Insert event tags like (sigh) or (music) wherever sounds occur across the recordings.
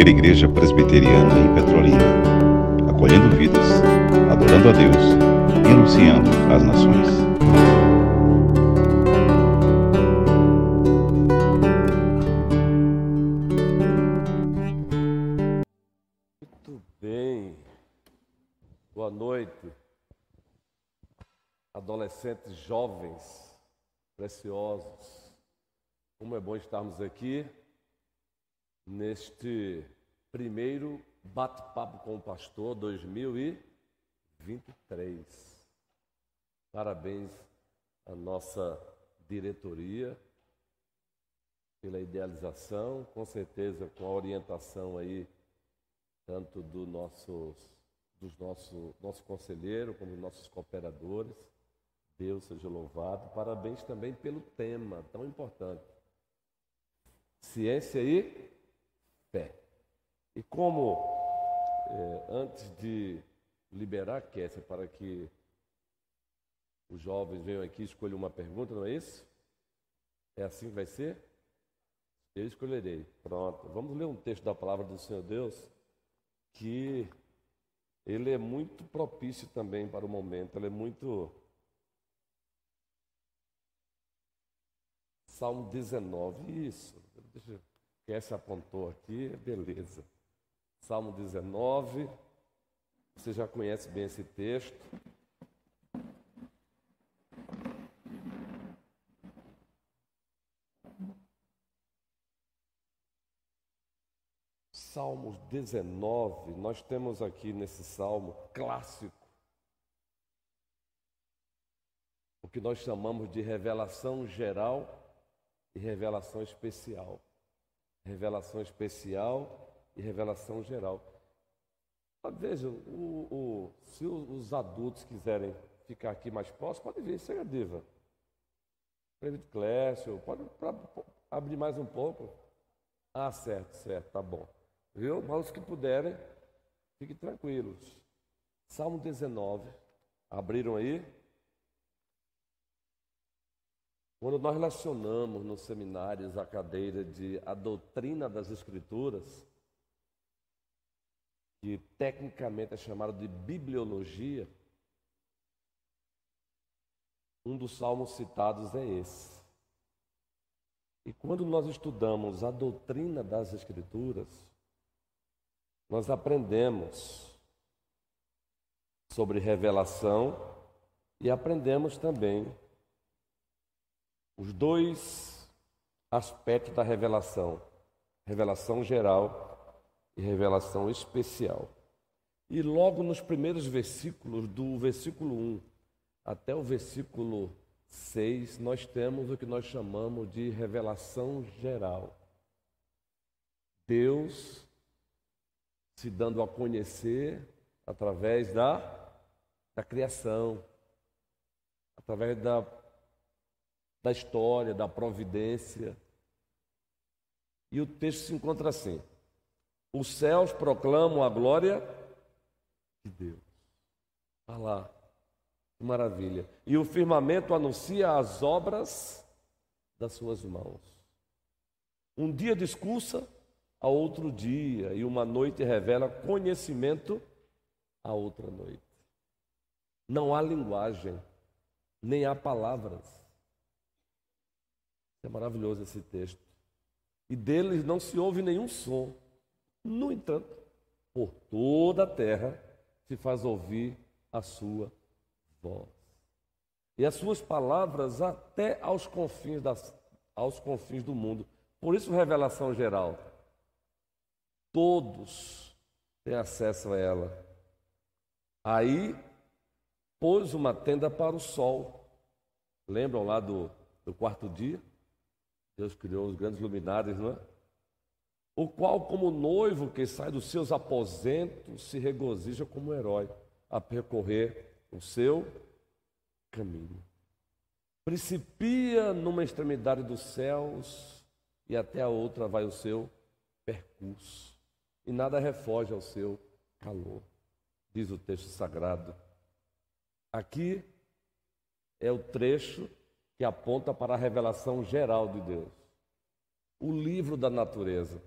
primeira igreja presbiteriana em Petrolina, acolhendo vidas, adorando a Deus e anunciando às nações. Muito bem. Boa noite. Adolescentes jovens, preciosos. Como é bom estarmos aqui neste primeiro bate-papo com o pastor 2023. Parabéns à nossa diretoria pela idealização, com certeza com a orientação aí tanto do nossos, dos nosso, nosso conselheiro como dos nossos cooperadores. Deus seja louvado. Parabéns também pelo tema tão importante. Ciência e fé. E como, é, antes de liberar a Kécia para que os jovens venham aqui e escolham uma pergunta, não é isso? É assim que vai ser? Eu escolherei. Pronto. Vamos ler um texto da palavra do Senhor Deus que ele é muito propício também para o momento, ele é muito. Salmo 19, isso. Deixa eu... Essa apontou aqui, beleza. Salmo 19, você já conhece bem esse texto. Salmos 19, nós temos aqui nesse salmo clássico o que nós chamamos de revelação geral e revelação especial. Revelação especial e revelação geral. Vejam, o, o, se os adultos quiserem ficar aqui mais próximos, pode vir, chega diva. David Clécio, pode pra, abrir mais um pouco. Ah, certo, certo, tá bom. Viu? Mas os que puderem, fiquem tranquilos. Salmo 19, abriram aí? Quando nós relacionamos nos seminários a cadeira de a doutrina das Escrituras, que tecnicamente é chamada de bibliologia, um dos salmos citados é esse. E quando nós estudamos a doutrina das Escrituras, nós aprendemos sobre revelação e aprendemos também os dois aspectos da revelação: revelação geral e revelação especial. E logo nos primeiros versículos, do versículo 1 até o versículo 6, nós temos o que nós chamamos de revelação geral. Deus se dando a conhecer através da, da criação, através da da história, da providência. E o texto se encontra assim: Os céus proclamam a glória de Deus. Olha lá, que maravilha. E o firmamento anuncia as obras das suas mãos. Um dia discursa a outro dia, e uma noite revela conhecimento a outra noite. Não há linguagem, nem há palavras é maravilhoso esse texto. E deles não se ouve nenhum som. No entanto, por toda a terra se faz ouvir a sua voz. E as suas palavras até aos confins, das, aos confins do mundo. Por isso, revelação geral. Todos têm acesso a ela. Aí pôs uma tenda para o sol. Lembram lá do, do quarto dia? Deus criou os grandes luminares, não é? O qual, como noivo que sai dos seus aposentos, se regozija como herói a percorrer o seu caminho. Principia numa extremidade dos céus e até a outra vai o seu percurso. E nada refoge ao seu calor, diz o texto sagrado. Aqui é o trecho que aponta para a revelação geral de Deus. O livro da natureza.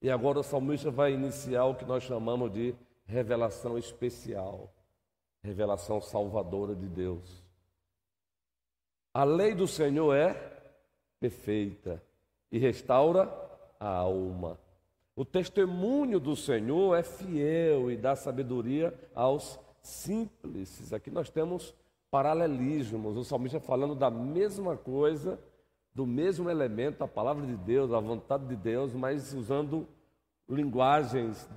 E agora o salmista vai iniciar o que nós chamamos de revelação especial, revelação salvadora de Deus. A lei do Senhor é perfeita e restaura a alma. O testemunho do Senhor é fiel e dá sabedoria aos simples. Aqui nós temos paralelismos. O salmista falando da mesma coisa, do mesmo elemento, a palavra de Deus, a vontade de Deus, mas usando linguagens,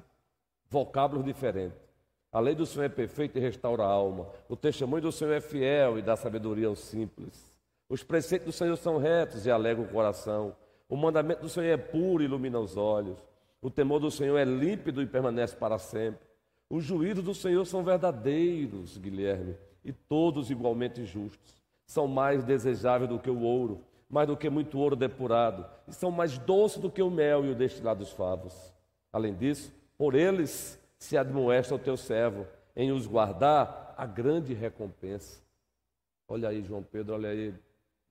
vocábulos diferentes. A lei do Senhor é perfeita e restaura a alma. O testemunho do Senhor é fiel e dá sabedoria aos simples. Os preceitos do Senhor são retos e alegram o coração. O mandamento do Senhor é puro e ilumina os olhos. O temor do Senhor é límpido e permanece para sempre. Os juízos do Senhor são verdadeiros, Guilherme, e todos igualmente justos. São mais desejáveis do que o ouro, mais do que muito ouro depurado, e são mais doces do que o mel e o destilado dos favos. Além disso, por eles se admoesta o teu servo, em os guardar a grande recompensa. Olha aí, João Pedro, olha aí,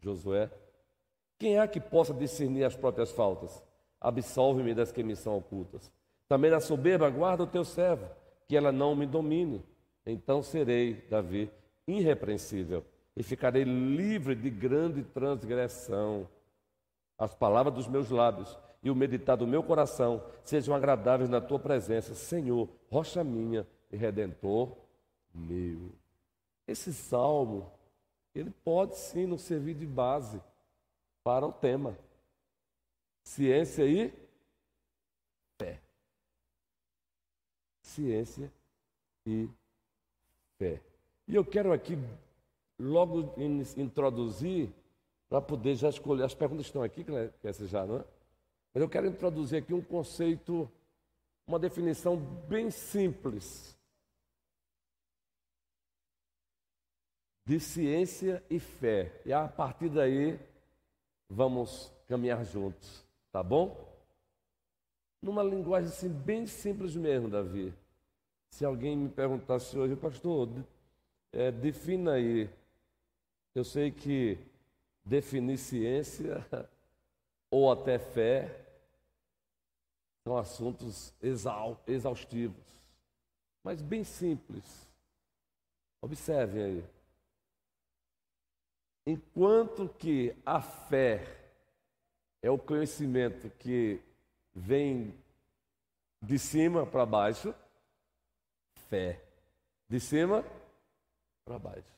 Josué. Quem é que possa discernir as próprias faltas? Absolve-me das que me são ocultas. Também da soberba, guarda o teu servo, que ela não me domine. Então serei, Davi, irrepreensível e ficarei livre de grande transgressão. As palavras dos meus lábios e o meditar do meu coração sejam agradáveis na tua presença, Senhor, rocha minha e redentor meu. Esse salmo, ele pode sim nos servir de base para o tema. Ciência e fé. Ciência e fé. E eu quero aqui logo introduzir para poder já escolher. As perguntas estão aqui, essa já, não é? Mas eu quero introduzir aqui um conceito, uma definição bem simples de ciência e fé. E a partir daí vamos caminhar juntos, tá bom? Numa linguagem assim bem simples mesmo, Davi. Se alguém me perguntasse hoje, pastor, é, defina aí. Eu sei que definir ciência (laughs) ou até fé são assuntos exaustivos, mas bem simples. Observem aí. Enquanto que a fé é o conhecimento que vem de cima para baixo, fé. De cima para baixo.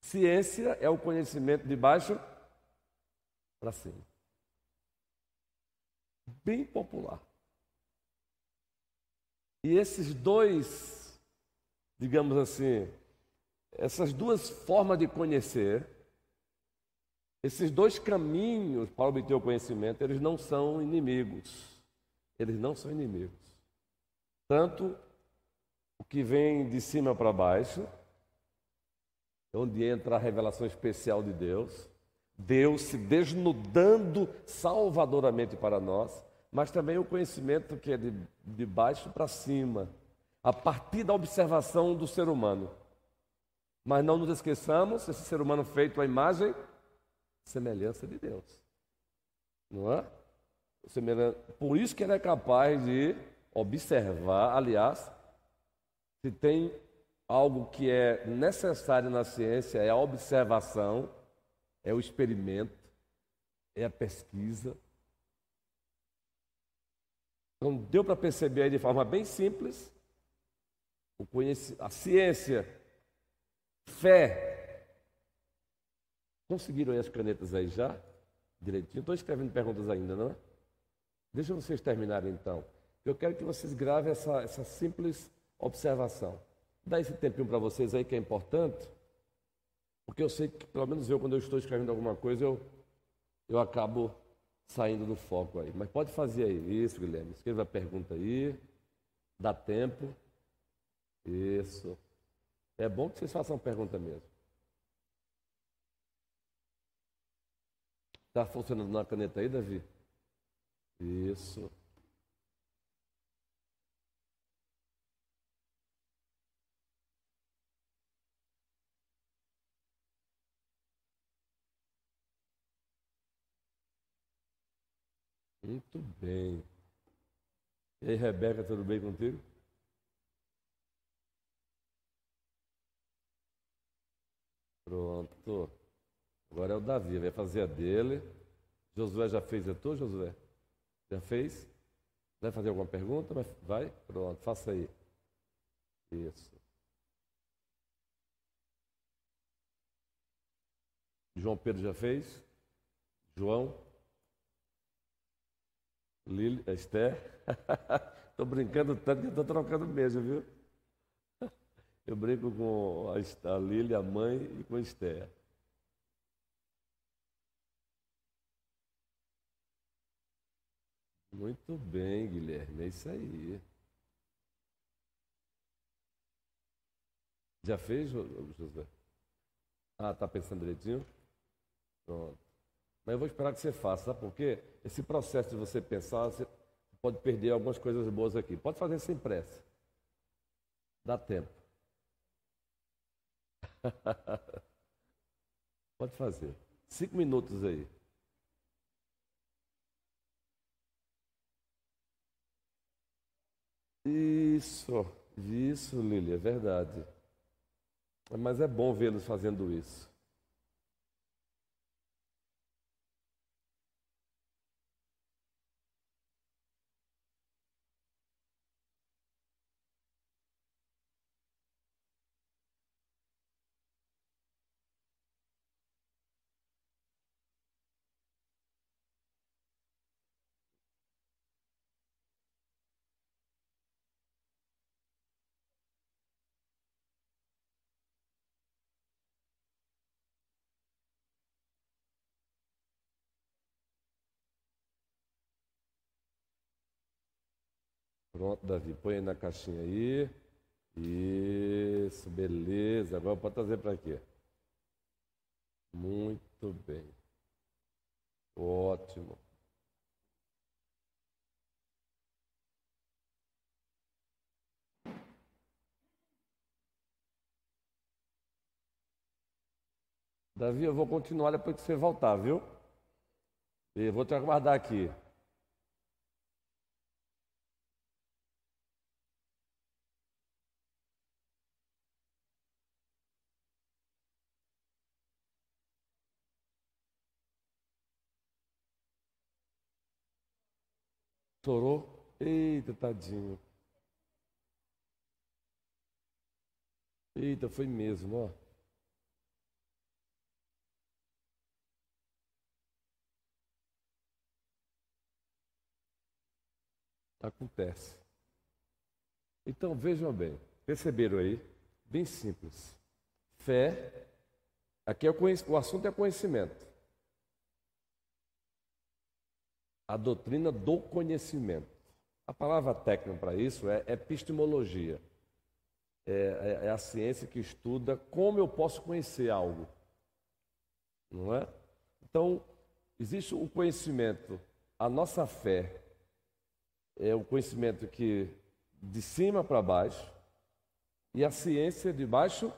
Ciência é o conhecimento de baixo para cima. Bem popular. E esses dois, digamos assim, essas duas formas de conhecer, esses dois caminhos para obter o conhecimento, eles não são inimigos. Eles não são inimigos. Tanto que vem de cima para baixo, onde entra a revelação especial de Deus, Deus se desnudando salvadoramente para nós, mas também o conhecimento que é de, de baixo para cima, a partir da observação do ser humano. Mas não nos esqueçamos, esse ser humano feito à imagem semelhança de Deus. Não é? Por isso que ele é capaz de observar, aliás, se tem algo que é necessário na ciência, é a observação, é o experimento, é a pesquisa. Então, deu para perceber aí de forma bem simples a ciência, fé. Conseguiram aí as canetas aí já? Direitinho? Estou escrevendo perguntas ainda, não é? Deixa vocês terminarem então. Eu quero que vocês gravem essa, essa simples observação. Dá esse tempinho para vocês aí que é importante, porque eu sei que, pelo menos eu, quando eu estou escrevendo alguma coisa, eu, eu acabo saindo do foco aí. Mas pode fazer aí. Isso, Guilherme. Escreva a pergunta aí. Dá tempo. Isso. É bom que vocês façam pergunta mesmo. Está funcionando na caneta aí, Davi? Isso. Muito bem. E aí, Rebeca, tudo bem contigo? Pronto. Agora é o Davi, vai fazer a dele. Josué já fez a tua, Josué? Já fez? Vai fazer alguma pergunta? Vai? Pronto, faça aí. Isso. João Pedro já fez? João? Lili, Esther? (laughs) Estou brincando tanto que estou trocando mesmo, viu? Eu brinco com a, a Lili, a mãe, e com a Esther. Muito bem, Guilherme, é isso aí. Já fez, José? Ah, tá pensando direitinho? Pronto. Mas eu vou esperar que você faça, sabe por quê? Esse processo de você pensar, você pode perder algumas coisas boas aqui. Pode fazer sem pressa. Dá tempo. (laughs) pode fazer. Cinco minutos aí. Isso, isso, Lili, é verdade. Mas é bom vê-los fazendo isso. Pronto, Davi, põe aí na caixinha aí. Isso, beleza. Agora pode trazer para quê? Muito bem. Ótimo. Davi, eu vou continuar depois que você voltar, viu? E vou te aguardar aqui. Chorou? Eita, tadinho. Eita, foi mesmo, ó. Acontece. Então vejam bem, perceberam aí? Bem simples. Fé, aqui é o, o assunto é conhecimento. A doutrina do conhecimento. A palavra técnica para isso é epistemologia. É, é, é, a ciência que estuda como eu posso conhecer algo. Não é? Então, existe o conhecimento, a nossa fé é o conhecimento que de cima para baixo e a ciência de baixo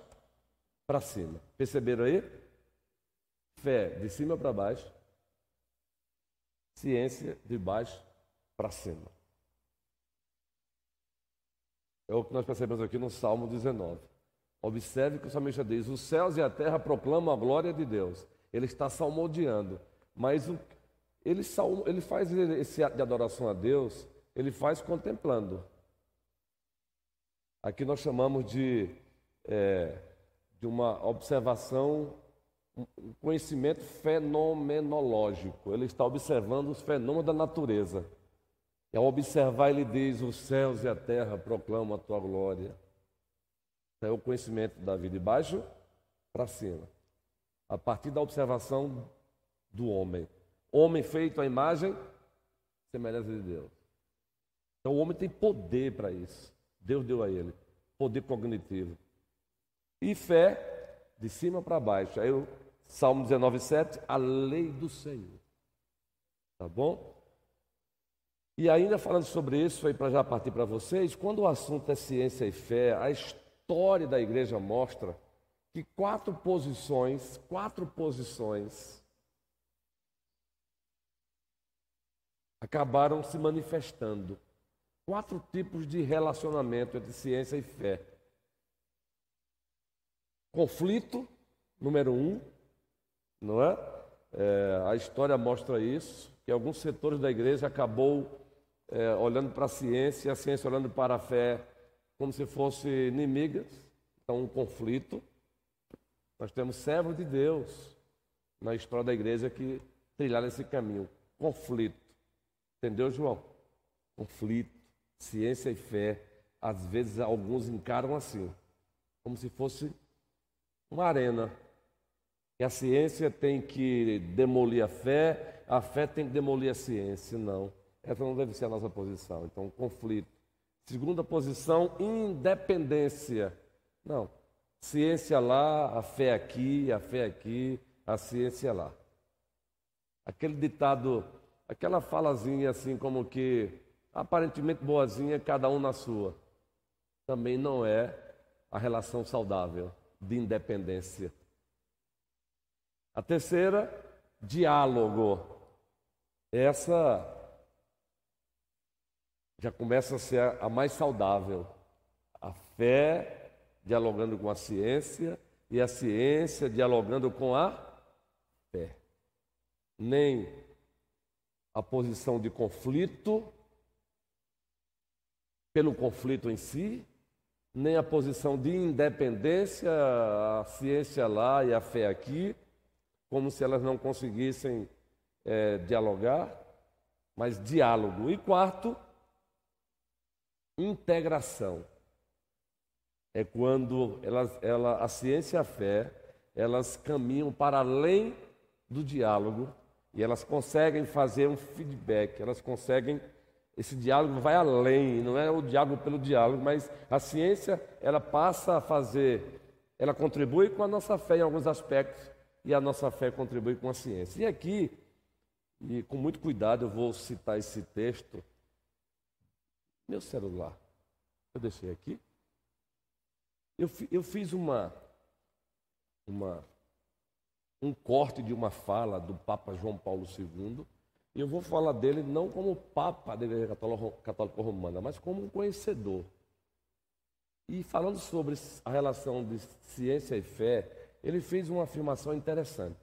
para cima. Perceberam aí? Fé de cima para baixo ciência de baixo para cima. É o que nós percebemos aqui no Salmo 19. Observe que o salmista diz: Os céus e a terra proclamam a glória de Deus. Ele está salmodiando, mas o, ele, salmo, ele faz esse ato de adoração a Deus, ele faz contemplando. Aqui nós chamamos de, é, de uma observação um conhecimento fenomenológico. Ele está observando os fenômenos da natureza. E ao observar, ele diz: Os céus e a terra proclamam a tua glória. É o conhecimento da vida de baixo para cima. A partir da observação do homem. Homem feito à imagem, semelhança de Deus. Então o homem tem poder para isso. Deus deu a ele. Poder cognitivo. E fé de cima para baixo. Aí eu Salmo 19, 7, a lei do Senhor. Tá bom? E ainda falando sobre isso, aí para já partir para vocês, quando o assunto é ciência e fé, a história da igreja mostra que quatro posições, quatro posições acabaram se manifestando. Quatro tipos de relacionamento entre ciência e fé. Conflito, número um, não é? é a história mostra isso, que alguns setores da igreja acabou é, olhando para a ciência, a ciência olhando para a fé como se fossem inimigas. Então, um conflito. Nós temos servos de Deus na história da igreja que trilharam esse caminho. Conflito. Entendeu, João? Conflito, ciência e fé. Às vezes, alguns encaram assim, como se fosse uma arena. E a ciência tem que demolir a fé, a fé tem que demolir a ciência. Não. Essa não deve ser a nossa posição. Então, conflito. Segunda posição, independência. Não. Ciência lá, a fé aqui, a fé aqui, a ciência lá. Aquele ditado, aquela falazinha assim como que aparentemente boazinha, cada um na sua. Também não é a relação saudável de independência. A terceira, diálogo. Essa já começa a ser a, mais saudável. A fé dialogando com a ciência e a ciência dialogando com a fé. Nem a posição de conflito pelo conflito em si, nem a posição de independência, a ciência lá e a fé aqui, como se elas não conseguissem é, dialogar, mas diálogo. E quarto, integração. É quando elas, ela, a ciência e a fé elas caminham para além do diálogo e elas conseguem fazer um feedback, elas conseguem esse diálogo vai além, não é o diálogo pelo diálogo, mas a ciência ela passa a fazer, ela contribui com a nossa fé em alguns aspectos e a nossa fé contribui com a ciência. E aqui, e com muito cuidado, eu vou citar esse texto meu celular. Eu deixei aqui. Eu, eu fiz uma, uma, um corte de uma fala do Papa João Paulo II. E eu vou falar dele não como Papa da Igreja Católica Romana, mas como um conhecedor. E falando sobre a relação de ciência e fé, ele fez uma afirmação interessante.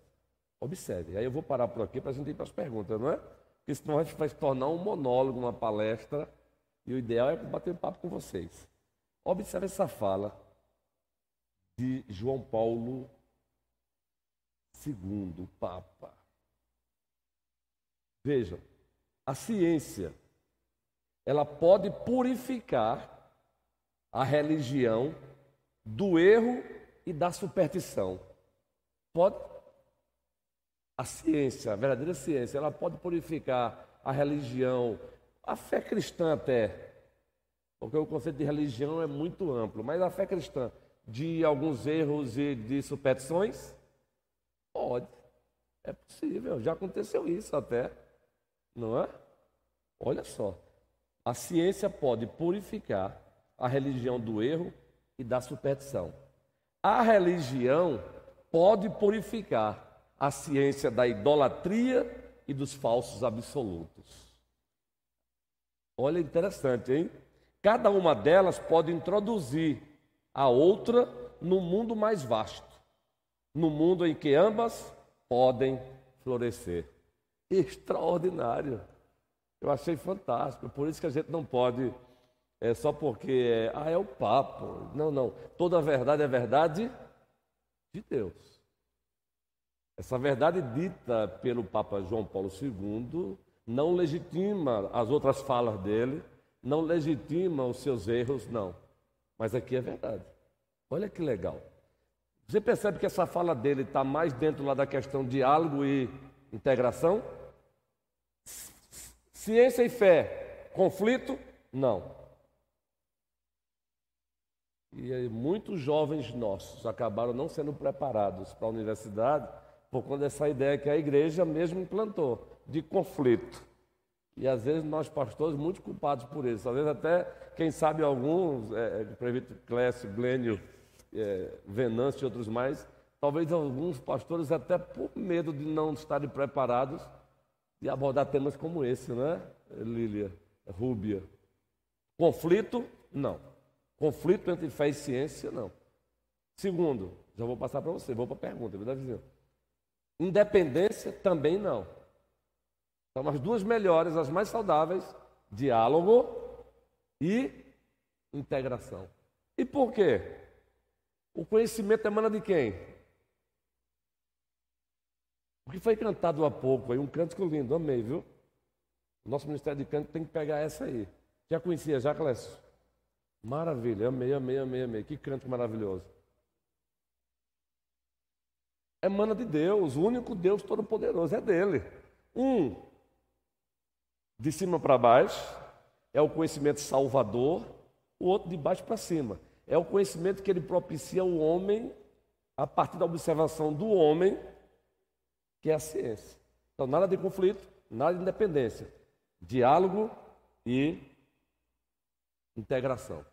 Observe. Aí eu vou parar por aqui para a gente ir para as perguntas, não é? Porque senão a gente vai se tornar um monólogo, uma palestra e o ideal é bater papo com vocês. Observe essa fala de João Paulo II, Papa. Vejam, a ciência, ela pode purificar a religião do erro e da superstição. Pode. A ciência, a verdadeira ciência, ela pode purificar a religião a fé cristã até, porque o conceito de religião é muito amplo, mas a fé cristã de alguns erros e de superstições? Pode. É possível, já aconteceu isso até, não é? Olha só, a ciência pode purificar a religião do erro e da superstição. A religião pode purificar a ciência da idolatria e dos falsos absolutos. Olha, interessante, hein? Cada uma delas pode introduzir a outra no mundo mais vasto, no mundo em que ambas podem florescer. Extraordinário. Eu achei fantástico. Por isso que a gente não pode, é só porque é, ah, é o papo. Não, não. Toda verdade é verdade de Deus. Essa verdade dita pelo Papa João Paulo II não legitima as outras falas dele, não legitima os seus erros, não. Mas aqui é verdade. Olha que legal. Você percebe que essa fala dele está mais dentro lá da questão diálogo e integração? Ciência e fé, conflito? Não. E muitos jovens nossos acabaram não sendo preparados para a universidade por conta dessa ideia que a igreja mesmo implantou de conflito. E às vezes nós pastores muito culpados por isso. Às vezes até, quem sabe alguns, é, é Previto Clécio, Glênio, é, Venâncio e outros mais, talvez alguns pastores até por medo de não estarem preparados, de abordar temas como esse, né, Lília, Rúbia? Conflito? Não. Conflito entre fé e ciência? Não. Segundo, já vou passar para você, vou para a pergunta, verdade, vizinho? Independência? Também não. São as duas melhores, as mais saudáveis: diálogo e integração. E por quê? O conhecimento emana de quem? O que foi cantado há pouco aí, um cântico lindo, amei, viu? Nosso Ministério de Canto tem que pegar essa aí. Já conhecia, já, Clécio? Maravilha, amei, amei, amei, amei. Que canto maravilhoso. Emana de Deus, o único Deus Todo-Poderoso, é dele. Um, de cima para baixo, é o conhecimento salvador, o outro de baixo para cima. É o conhecimento que ele propicia ao homem, a partir da observação do homem, que é a ciência. Então, nada de conflito, nada de independência. Diálogo e integração.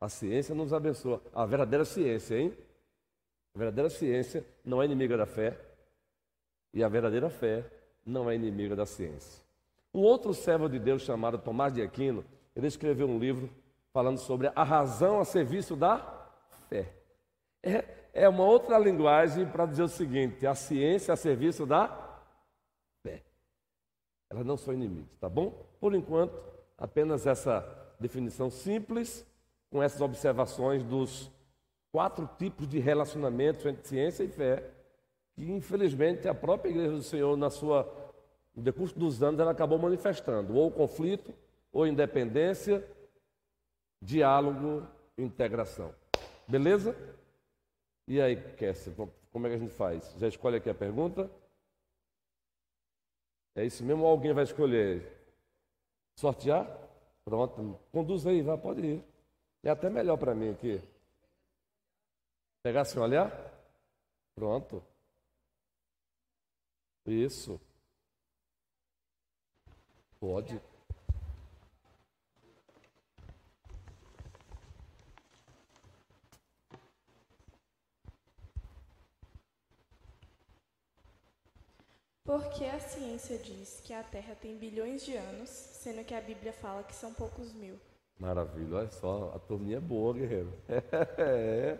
A ciência nos abençoa. A verdadeira ciência, hein? A verdadeira ciência não é inimiga da fé. E a verdadeira fé não é inimiga da ciência. Um outro servo de Deus chamado Tomás de Aquino, ele escreveu um livro falando sobre a razão a serviço da fé. É, é uma outra linguagem para dizer o seguinte: a ciência a serviço da fé. Elas não são inimigas, tá bom? Por enquanto, apenas essa definição simples, com essas observações dos quatro tipos de relacionamentos entre ciência e fé, que infelizmente a própria Igreja do Senhor, na sua, no decurso dos anos, ela acabou manifestando, ou conflito, ou independência, diálogo integração. Beleza? E aí, Kessler, como é que a gente faz? Já escolhe aqui a pergunta? É isso mesmo ou alguém vai escolher? Sortear? Pronto, conduz aí, vai, pode ir. É até melhor para mim aqui. Pegar sem olhar? Pronto. Isso. Pode. Porque a ciência diz que a Terra tem bilhões de anos, sendo que a Bíblia fala que são poucos mil. Maravilha, olha só, a turminha é boa, guerreiro. (laughs) É.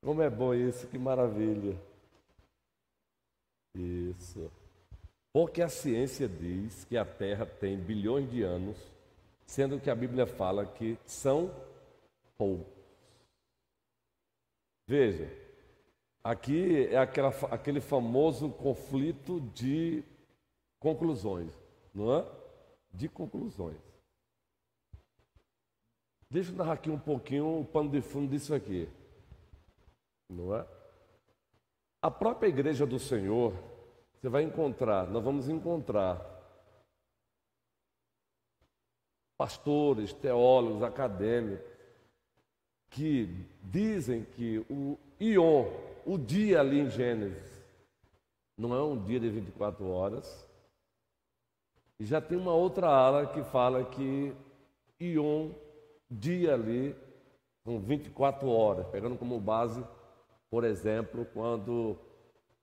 Como é bom isso, que maravilha. Isso. Porque a ciência diz que a Terra tem bilhões de anos, sendo que a Bíblia fala que são poucos. Veja, Aqui é aquela, aquele famoso conflito de conclusões, não é? De conclusões. Deixa eu narrar aqui um pouquinho o pano de fundo disso aqui, não é? A própria igreja do Senhor, você vai encontrar, nós vamos encontrar pastores, teólogos, acadêmicos, que dizem que o Ion, o dia ali em Gênesis não é um dia de 24 horas. E já tem uma outra ala que fala que Ion, dia ali, são 24 horas, pegando como base, por exemplo, quando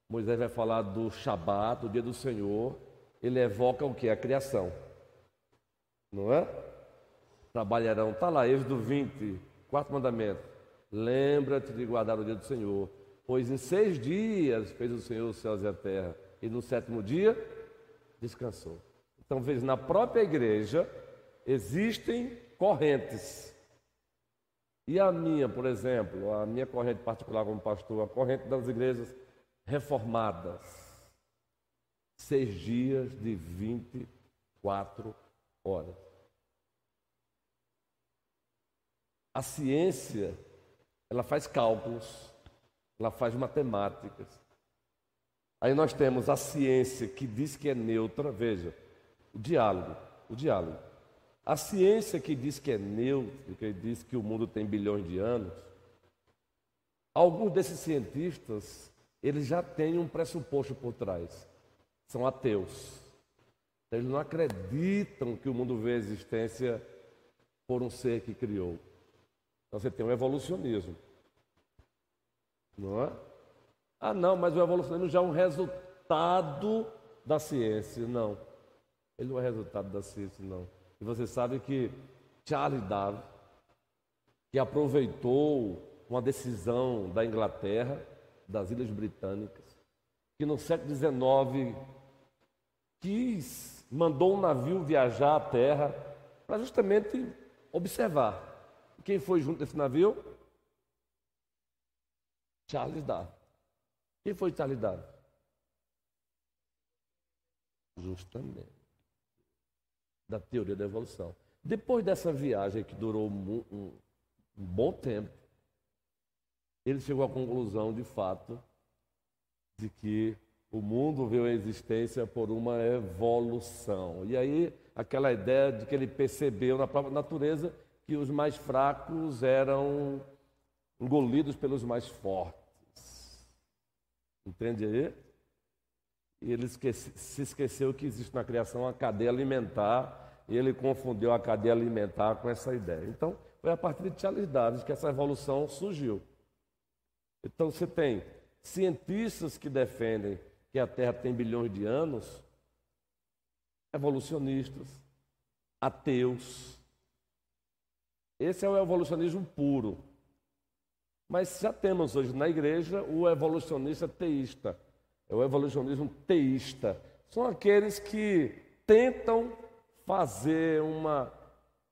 Moisés vai falar do Shabat, do dia do Senhor, ele evoca o que? A criação. Não é? Trabalharão, está lá, Êxodo 20, quarto mandamento. Lembra-te de guardar o dia do Senhor, Pois em seis dias fez o Senhor os céus e a terra, e no sétimo dia descansou. Então, veja, na própria igreja existem correntes. E a minha, por exemplo, a minha corrente particular como pastor, a corrente das igrejas reformadas. Seis dias de 24 horas. A ciência, ela faz cálculos ela faz matemáticas. Aí nós temos a ciência que diz que é neutra, veja, o diálogo, o diálogo. A ciência que diz que é neutro, que diz que o mundo tem bilhões de anos, alguns desses cientistas, eles já têm um pressuposto por trás. São ateus. Eles não acreditam que o mundo vê a existência por um ser que criou. Então você tem um evolucionismo. Não é? Ah, não, mas o evolucionismo já é um resultado da ciência, não. Ele não é resultado da ciência, não. E você sabe que Charles Darwin, que aproveitou uma decisão da Inglaterra, das Ilhas Britânicas, que no século XIX quis, mandou um navio viajar à Terra para justamente observar. Quem foi junto desse navio? Charles Darwin. Quem foi Charles Darwin? Justamente. Da teoria da evolução. Depois dessa viagem que durou um, um, um bom tempo, ele chegou à conclusão, de fato, de que o mundo veio à existência por uma evolução. E aí, aquela ideia de que ele percebeu na própria natureza que os mais fracos eram engolidos pelos mais fortes. Entende aí? E ele esquece, se esqueceu que existe na criação uma cadeia alimentar, e ele confundiu a cadeia alimentar com essa ideia. Então, foi a partir de Charles Darwin que essa evolução surgiu. Então, você tem cientistas que defendem que a Terra tem bilhões de anos, evolucionistas, ateus. Esse é o evolucionismo puro. Mas já temos hoje na igreja o evolucionista teísta. É o evolucionismo teísta. São aqueles que tentam fazer uma,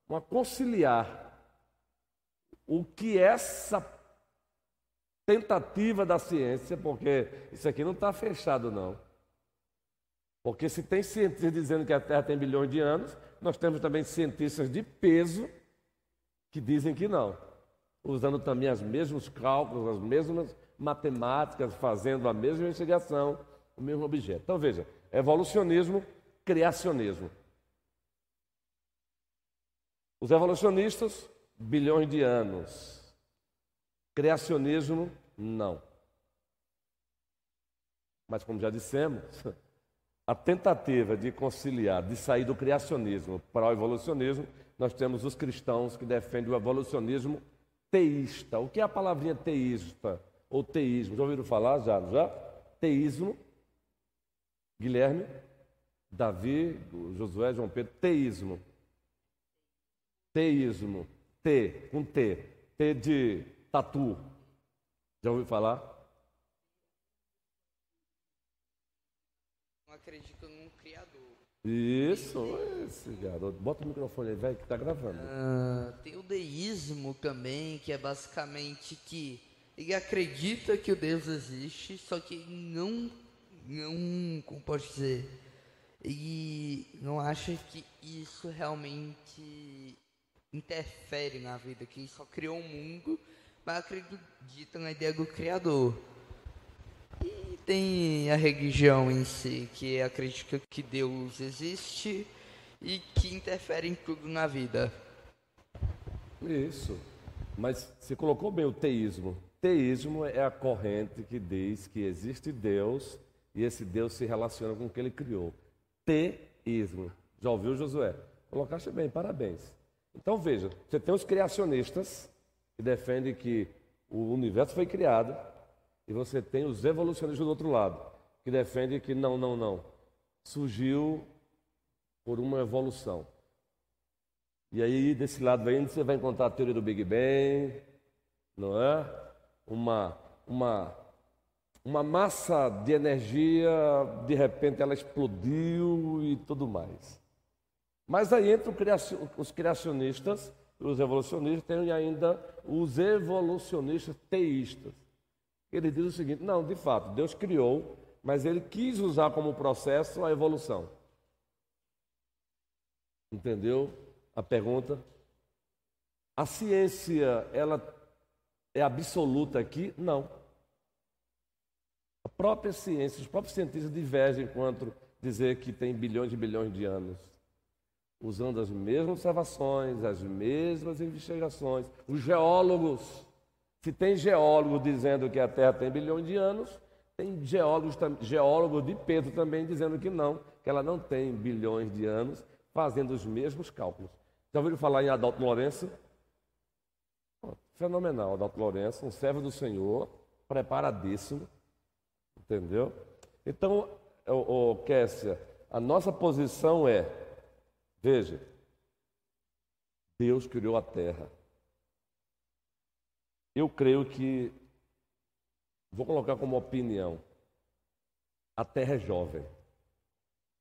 uma conciliar o que essa tentativa da ciência, porque isso aqui não está fechado, não. Porque se tem cientistas dizendo que a Terra tem bilhões de anos, nós temos também cientistas de peso que dizem que não usando também os mesmos cálculos, as mesmas matemáticas, fazendo a mesma investigação, o mesmo objeto. Então veja, evolucionismo, criacionismo. Os evolucionistas, bilhões de anos. Criacionismo, não. Mas como já dissemos, a tentativa de conciliar, de sair do criacionismo para o evolucionismo, nós temos os cristãos que defendem o evolucionismo teísta. O que é a palavrinha teísta ou teísmo? Já ouviram falar já? Já? Teísmo. Guilherme, Davi, Josué, João Pedro, teísmo. Teísmo. T, com T. T de tatu. Já ouviu falar? Não acredito num criador. Isso, esse garoto. Bota o microfone aí, velho, que tá gravando. Ah, tem o deísmo também, que é basicamente que ele acredita que o Deus existe, só que não, não, como pode dizer, ele não acha que isso realmente interfere na vida, que ele só criou o um mundo, mas acredita na ideia do Criador. Tem a religião em si, que acredita que Deus existe e que interfere em tudo na vida. Isso. Mas você colocou bem o teísmo. Teísmo é a corrente que diz que existe Deus e esse Deus se relaciona com o que ele criou. Teísmo. Já ouviu, Josué? Colocaste bem, parabéns. Então veja, você tem os criacionistas que defendem que o universo foi criado e você tem os evolucionistas do outro lado, que defendem que não, não, não. Surgiu por uma evolução. E aí, desse lado aí, você vai encontrar a teoria do Big Bang, não é? Uma, uma, uma massa de energia, de repente ela explodiu e tudo mais. Mas aí entre os criacionistas, os evolucionistas, tem ainda os evolucionistas teístas ele diz o seguinte: não, de fato, Deus criou, mas ele quis usar como processo a evolução. Entendeu a pergunta? A ciência, ela é absoluta aqui? Não. A própria ciência, os próprios cientistas divergem quanto dizer que tem bilhões e bilhões de anos. Usando as mesmas observações, as mesmas investigações. Os geólogos se tem geólogo dizendo que a Terra tem bilhões de anos, tem geólogos, geólogo de peso também dizendo que não, que ela não tem bilhões de anos, fazendo os mesmos cálculos. Já ouviram falar em Adalto Lourenço? Fenomenal, Adalto Lourenço, um servo do Senhor, preparadíssimo, entendeu? Então, ô, Kessia, a nossa posição é, veja, Deus criou a terra. Eu creio que, vou colocar como opinião, a terra é jovem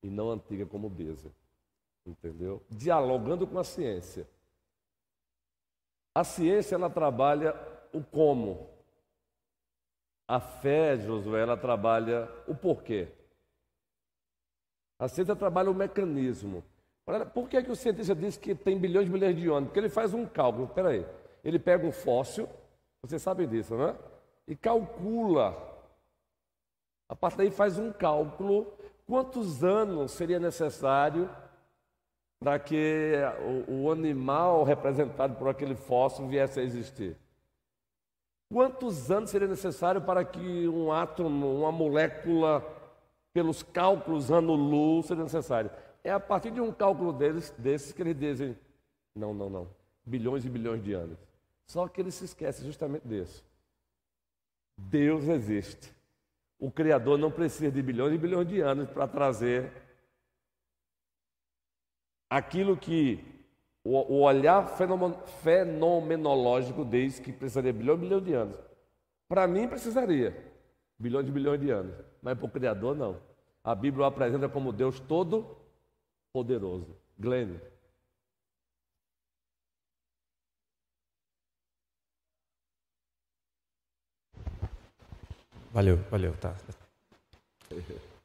e não antiga como Beza. Entendeu? Dialogando com a ciência. A ciência ela trabalha o como. A fé, Josué, ela trabalha o porquê. A ciência trabalha o mecanismo. Por que, que o cientista diz que tem bilhões e bilhões de anos? Porque ele faz um cálculo. Espera aí. Ele pega um fóssil, vocês sabem disso, né? E calcula. A partir daí faz um cálculo. Quantos anos seria necessário para que o, o animal representado por aquele fóssil viesse a existir? Quantos anos seria necessário para que um átomo, uma molécula, pelos cálculos ano-luz, seria necessário? É a partir de um cálculo deles, desses que eles dizem, não, não, não, bilhões e bilhões de anos. Só que eles se esquecem justamente disso. Deus existe. O Criador não precisa de bilhões e bilhões de anos para trazer aquilo que o, olhar fenomenológico diz que precisaria de bilhões e bilhões de anos. Para mim, precisaria bilhões e bilhões de anos, mas para o Criador, não. A Bíblia o apresenta como Deus todo poderoso. Glenn. Valeu, valeu, tá.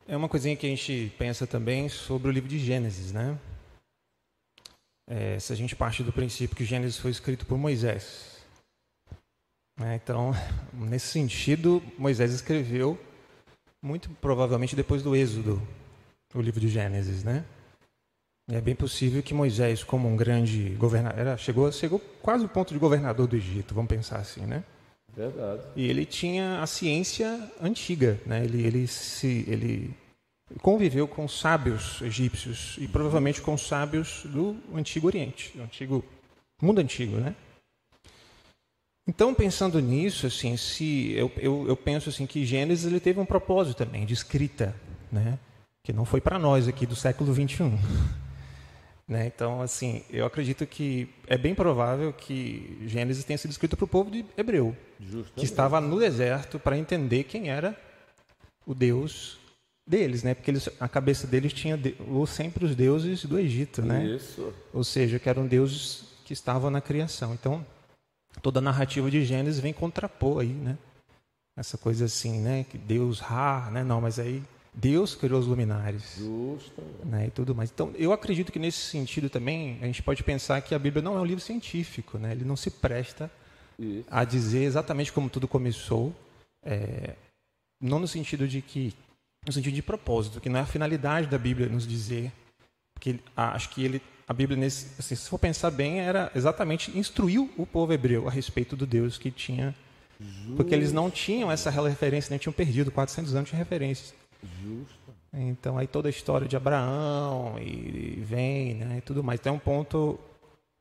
É uma coisinha que a gente pensa também sobre o livro de Gênesis, né? É, se a gente parte do princípio que Gênesis foi escrito por Moisés. Né? Então, (laughs) nesse sentido, Moisés escreveu muito provavelmente depois do Êxodo, o livro de Gênesis, né? É bem possível que Moisés, como um grande governador, chegou, chegou quase o ponto de governador do Egito, vamos pensar assim, né? Verdade. E ele tinha a ciência antiga, né? Ele, ele, se, ele conviveu com sábios egípcios e provavelmente com sábios do Antigo Oriente, do antigo mundo antigo, né? Então, pensando nisso, assim, se eu, eu, eu penso assim que Gênesis ele teve um propósito também de escrita, né? Que não foi para nós aqui do século 21. Né? Então, assim, eu acredito que é bem provável que Gênesis tenha sido escrito para o povo de Hebreu, Justamente. que estava no deserto para entender quem era o Deus deles, né? Porque eles, a cabeça deles tinha de, sempre os deuses do Egito, né? Isso. Ou seja, que eram deuses que estavam na criação. Então, toda a narrativa de Gênesis vem contrapor aí, né? Essa coisa assim, né? Que Deus Ra, né? Não, mas aí Deus criou os luminares. Justo. Né, e tudo mais. Então, eu acredito que nesse sentido também, a gente pode pensar que a Bíblia não é um livro científico, né? Ele não se presta Isso. a dizer exatamente como tudo começou, é, não no sentido de que, no sentido de propósito, que não é a finalidade da Bíblia nos dizer, que acho que ele, a Bíblia, nesse, assim, se for pensar bem, era exatamente instruiu o povo hebreu a respeito do Deus que tinha, Justo. porque eles não tinham essa referência, nem tinham perdido 400 anos de referências. Justo. Então aí toda a história de Abraão e, vem, né, e tudo mais. Tem um ponto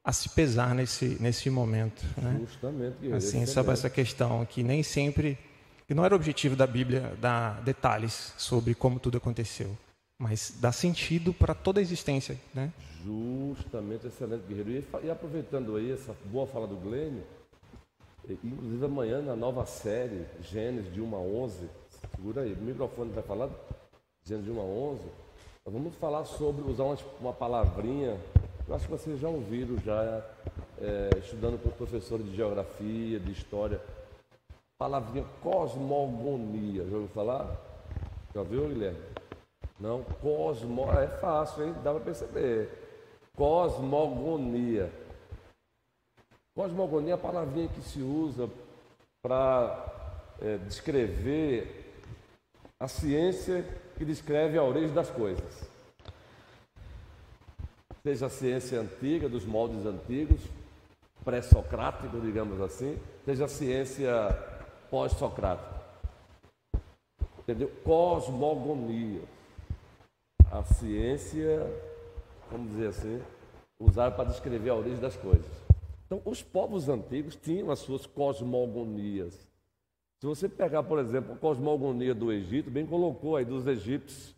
a se pesar nesse nesse momento, né? Justamente. Assim, sobre essa questão que nem sempre que não era o objetivo da Bíblia dar detalhes sobre como tudo aconteceu, mas dar sentido para toda a existência, né? Justamente, excelente guerreiro. E, e aproveitando aí essa boa fala do Glênio, inclusive amanhã na nova série Gênesis de 1 a 11, Segura aí, o microfone vai falar, dizendo de 1 a 11. Nós vamos falar sobre, usar uma, uma palavrinha, eu acho que vocês já ouviram, já é, estudando com os professores de geografia, de história, palavrinha cosmogonia. Já ouviu falar? Já ouviu, Guilherme? Não? Cosmo, é fácil, hein? Dá para perceber. Cosmogonia. Cosmogonia é a palavrinha que se usa para é, descrever a ciência que descreve a origem das coisas. Seja a ciência antiga, dos moldes antigos, pré-socráticos, digamos assim, seja a ciência pós-socrática. Entendeu? Cosmogonia. A ciência, vamos dizer assim, usada para descrever a origem das coisas. Então, os povos antigos tinham as suas cosmogonias. Se você pegar, por exemplo, a cosmogonia do Egito, bem colocou aí dos egípcios,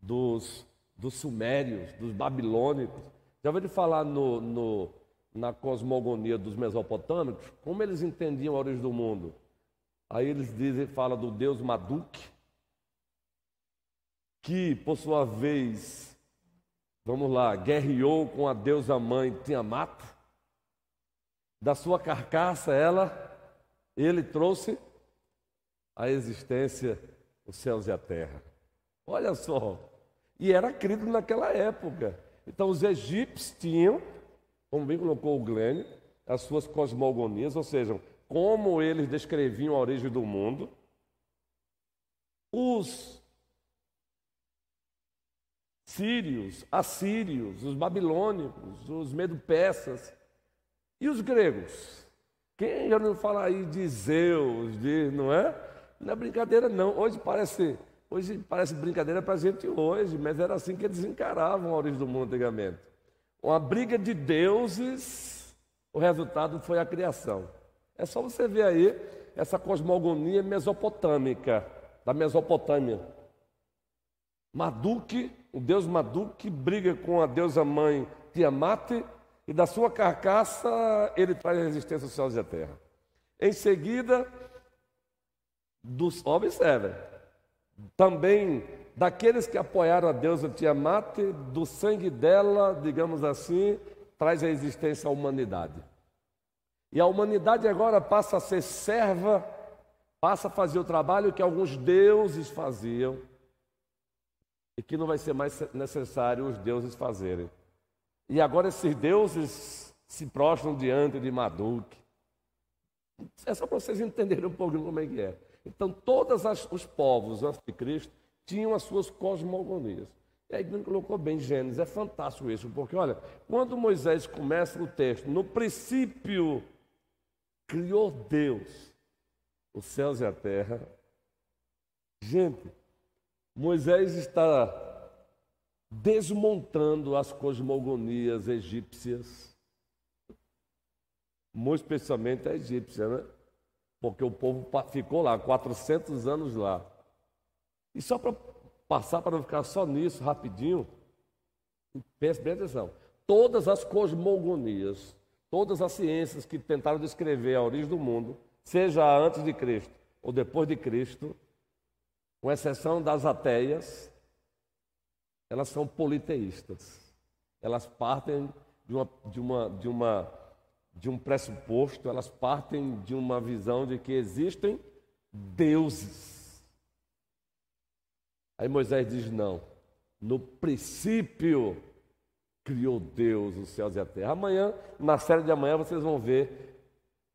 dos, dos sumérios, dos babilônicos. Já ouviu falar no, no, na cosmogonia dos mesopotâmicos? Como eles entendiam a origem do mundo? Aí eles dizem, fala do deus Maduk, que por sua vez, vamos lá, guerreou com a deusa mãe Tiamat. Da sua carcaça, ela, ele trouxe a existência os céus e a terra. Olha só. E era crido naquela época. Então os egípcios tinham, como bem colocou o Glenn, as suas cosmogonias, ou seja, como eles descreviam a origem do mundo. Os sírios, assírios, os babilônicos, os medo-persas e os gregos. Quem já não fala aí de Zeus, de, não é? Não é brincadeira não. Hoje parece, hoje parece brincadeira para a gente hoje, mas era assim que eles encaravam a origem do mundo antigamente. Uma briga de deuses, o resultado foi a criação. É só você ver aí essa cosmogonia mesopotâmica, da Mesopotâmia. Marduk, o deus Marduk, briga com a deusa mãe Tiamat, e da sua carcaça ele traz a resistência aos céus e à terra. Em seguida, dos, observe, também daqueles que apoiaram a deusa Tiamat, do sangue dela, digamos assim, traz a existência à humanidade. E a humanidade agora passa a ser serva, passa a fazer o trabalho que alguns deuses faziam e que não vai ser mais necessário os deuses fazerem. E agora esses deuses se prostram diante de Maduque. É só para vocês entenderem um pouquinho como é que é. Então, todos os povos antes de Cristo tinham as suas cosmogonias. E aí colocou bem Gênesis, é fantástico isso, porque olha, quando Moisés começa o texto, no princípio criou Deus os céus e a terra. Gente, Moisés está desmontando as cosmogonias egípcias, muito especialmente a egípcia, né? Porque o povo ficou lá 400 anos lá. E só para passar, para não ficar só nisso rapidinho, pense bem atenção. Todas as cosmogonias Todas as ciências que tentaram descrever a origem do mundo, seja antes de Cristo ou depois de Cristo, com exceção das ateias, elas são politeístas. Elas partem de, uma, de, uma, de, uma, de um pressuposto, elas partem de uma visão de que existem deuses. Aí Moisés diz: não, no princípio criou Deus os céus e a terra. Amanhã, na série de amanhã, vocês vão ver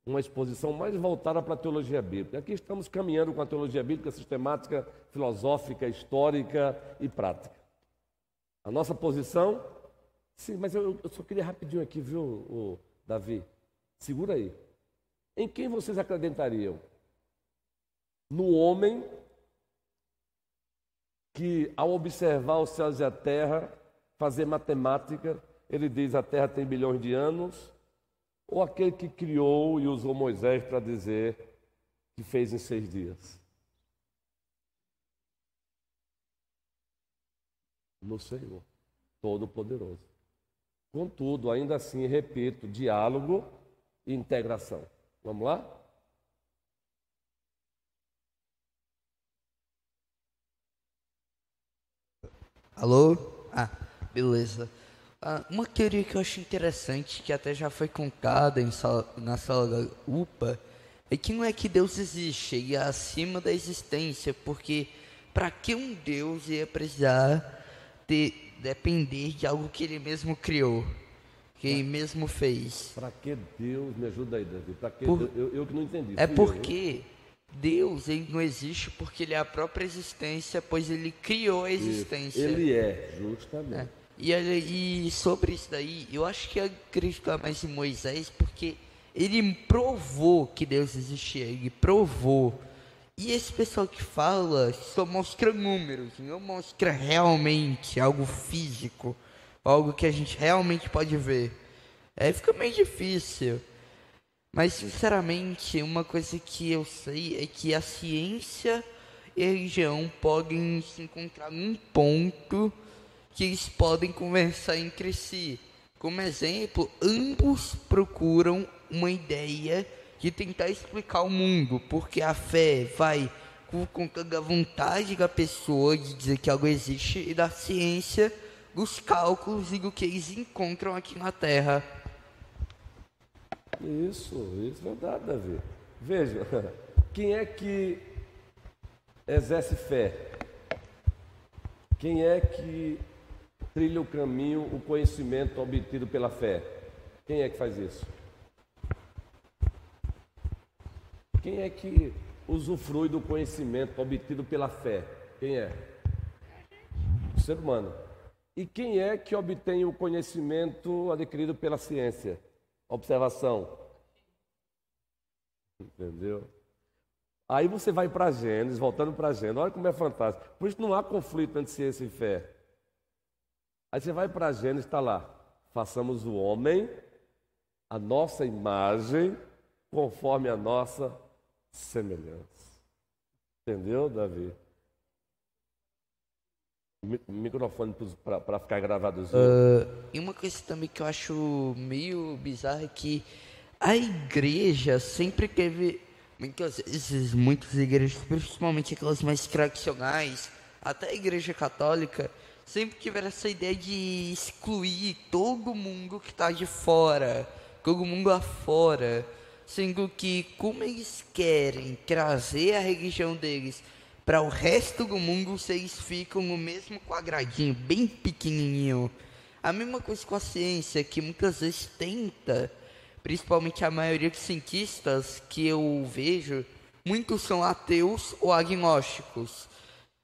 uma exposição mais voltada para a teologia bíblica. Aqui estamos caminhando com a teologia bíblica sistemática, filosófica, histórica e prática. A nossa posição, sim, mas eu, eu só queria rapidinho aqui, viu, Davi? Segura aí. Em quem vocês acreditariam? No homem que, ao observar os céus e a terra, fazer matemática, ele diz a Terra tem bilhões de anos, ou aquele que criou e usou Moisés para dizer que fez em seis dias? No Senhor, Todo-Poderoso. Contudo, ainda assim, repito, diálogo e integração. Vamos lá? Alô? Ah, Beleza. Ah, uma teoria que eu acho interessante, que até já foi contada em sala, na sala da UPA, é que não é que Deus existe, ele é acima da existência, porque para que um Deus ia precisar ter, depender de algo que ele mesmo criou, que ele mesmo fez? Para que Deus, me ajuda aí, Davi, para que Por, eu, eu, que não entendi. É porque eu, Deus ele não existe porque ele é a própria existência, pois ele criou a existência. Ele é, justamente. É. E, e sobre isso daí, eu acho que eu acredito mais em Moisés, porque ele provou que Deus existia, ele provou. E esse pessoal que fala só mostra números, não mostra realmente algo físico, algo que a gente realmente pode ver. Aí fica meio difícil. Mas sinceramente, uma coisa que eu sei é que a ciência e a religião podem se encontrar num ponto que eles podem conversar entre si. Como exemplo, ambos procuram uma ideia de tentar explicar o mundo, porque a fé vai com a vontade da pessoa de dizer que algo existe e da ciência dos cálculos e do que eles encontram aqui na Terra. Isso, isso é verdade, Davi. Veja, (laughs) quem é que exerce fé? Quem é que trilha o caminho, o conhecimento obtido pela fé? Quem é que faz isso? Quem é que usufrui do conhecimento obtido pela fé? Quem é? O ser humano. E quem é que obtém o conhecimento adquirido pela ciência? Observação. Entendeu? Aí você vai para Gênesis, voltando para Gênesis, olha como é fantástico. Por isso não há conflito entre ciência e fé. Aí você vai para Gênesis, está lá. Façamos o homem, a nossa imagem, conforme a nossa semelhança. Entendeu, Davi? Microfone para ficar gravado. Uh, e uma coisa também que eu acho meio bizarra é que a igreja sempre teve, muitas vezes, muitas igrejas, principalmente aquelas mais tradicionais, até a igreja católica, sempre tiveram essa ideia de excluir todo mundo que está de fora, todo mundo afora, sendo que como eles querem trazer a religião deles para o resto do mundo, vocês ficam no mesmo quadradinho, bem pequenininho. A mesma coisa com a ciência, que muitas vezes tenta, principalmente a maioria dos cientistas que eu vejo, muitos são ateus ou agnósticos.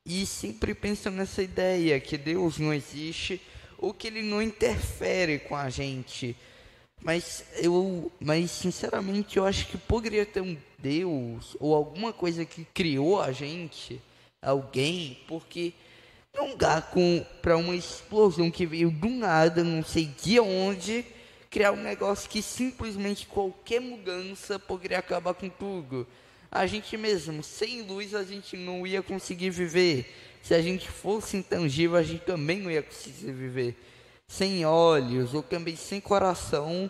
E sempre pensam nessa ideia que Deus não existe ou que ele não interfere com a gente. Mas eu, mas sinceramente, eu acho que poderia ter um Deus ou alguma coisa que criou a gente, alguém, porque não dá para uma explosão que veio do nada, não sei de onde, criar um negócio que simplesmente qualquer mudança poderia acabar com tudo. A gente mesmo, sem luz, a gente não ia conseguir viver. Se a gente fosse intangível, a gente também não ia conseguir viver. Sem olhos, ou também sem coração,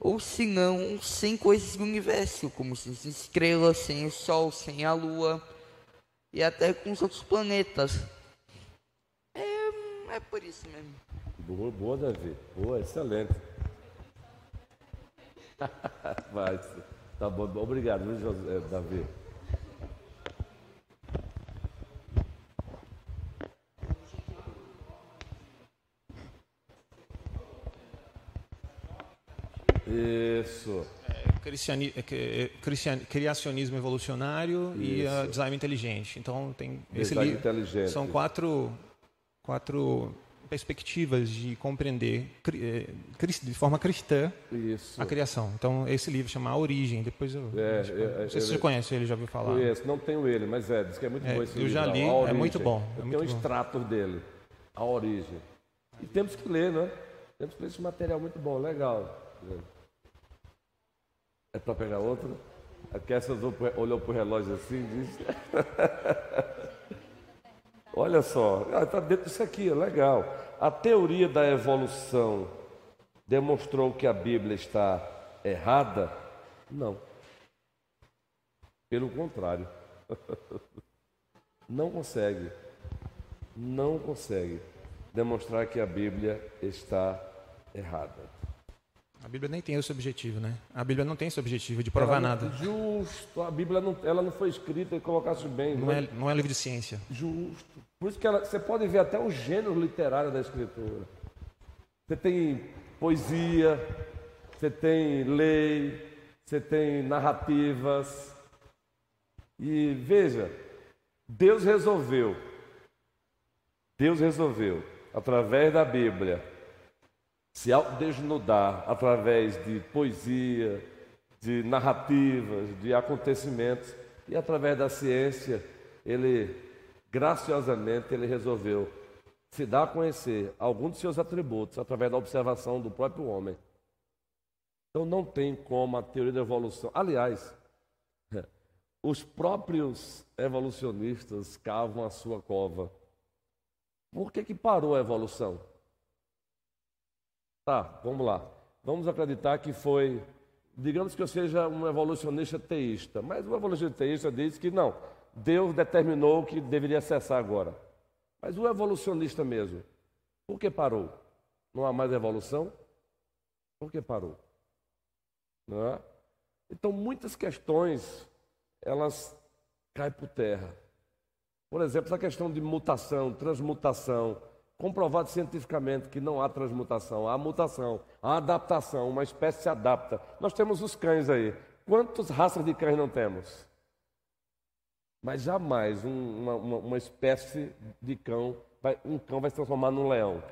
ou se não, sem coisas do universo, como sem estrelas, sem o Sol, sem a Lua e até com os outros planetas. É, é por isso mesmo. Boa, boa, Davi. Boa, excelente. (laughs) Vai, tá bom. Obrigado, Davi. Isso. É, é, cristian, criacionismo evolucionário Isso. e uh, design inteligente. Então tem esse livro. Inteligente. São quatro, quatro perspectivas de compreender é, de forma cristã Isso. a criação. Então esse livro chama A Origem. Depois eu é, é, não sei se você conhece ele, já ouviu falar. Conheço, não tenho ele, mas é, diz que é muito bom esse eu livro. Eu já li, é muito bom. É muito um extrato dele, A Origem. E temos que ler, né? Temos que ler esse material muito bom, legal. É para pegar outro? A Kessa olhou para o relógio assim e disse: (laughs) Olha só, está ah, dentro disso aqui, é legal. A teoria da evolução demonstrou que a Bíblia está errada? Não. Pelo contrário. (laughs) Não consegue. Não consegue demonstrar que a Bíblia está errada. A Bíblia nem tem esse objetivo, né? A Bíblia não tem esse objetivo de provar nada. Justo. A Bíblia não, ela não foi escrita e colocasse bem. Não, é, não é livro de ciência. Justo. Por isso que ela, você pode ver até o gênero literário da escritura. Você tem poesia, você tem lei, você tem narrativas. E veja, Deus resolveu. Deus resolveu, através da Bíblia, se desnudar através de poesia, de narrativas, de acontecimentos e através da ciência, ele graciosamente ele resolveu se dar a conhecer alguns de seus atributos através da observação do próprio homem. Então não tem como a teoria da evolução. Aliás, (laughs) os próprios evolucionistas cavam a sua cova. Por que, que parou a evolução? Tá, vamos lá. Vamos acreditar que foi, digamos que eu seja um evolucionista teísta, mas o evolucionista teísta diz que não, Deus determinou que deveria cessar agora. Mas o evolucionista mesmo, por que parou? Não há mais evolução? Por que parou? Não é? Então, muitas questões, elas caem por terra. Por exemplo, essa questão de mutação, transmutação, comprovado cientificamente que não há transmutação, há mutação, há adaptação, uma espécie se adapta. Nós temos os cães aí. Quantas raças de cães não temos? Mas jamais um, uma, uma, uma, espécie de cão, vai, um cão vai se transformar num leão.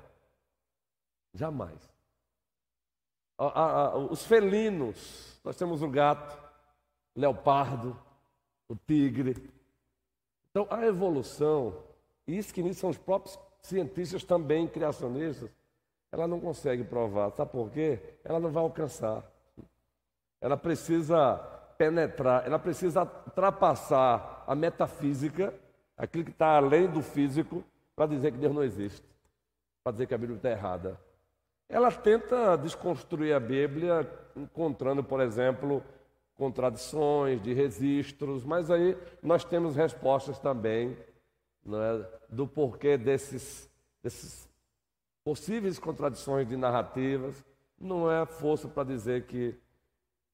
Jamais. os felinos, nós temos o gato, o leopardo, o tigre. Então a evolução, e isso que são os próprios cientistas também criacionistas, ela não consegue provar. Sabe por quê? Ela não vai alcançar. Ela precisa penetrar, ela precisa ultrapassar a metafísica, aquilo que está além do físico, para dizer que Deus não existe, para dizer que a Bíblia está errada. Ela tenta desconstruir a Bíblia, encontrando, por exemplo, contradições de registros, mas aí nós temos respostas também é, do porquê desses, desses possíveis contradições de narrativas. Não é força para dizer que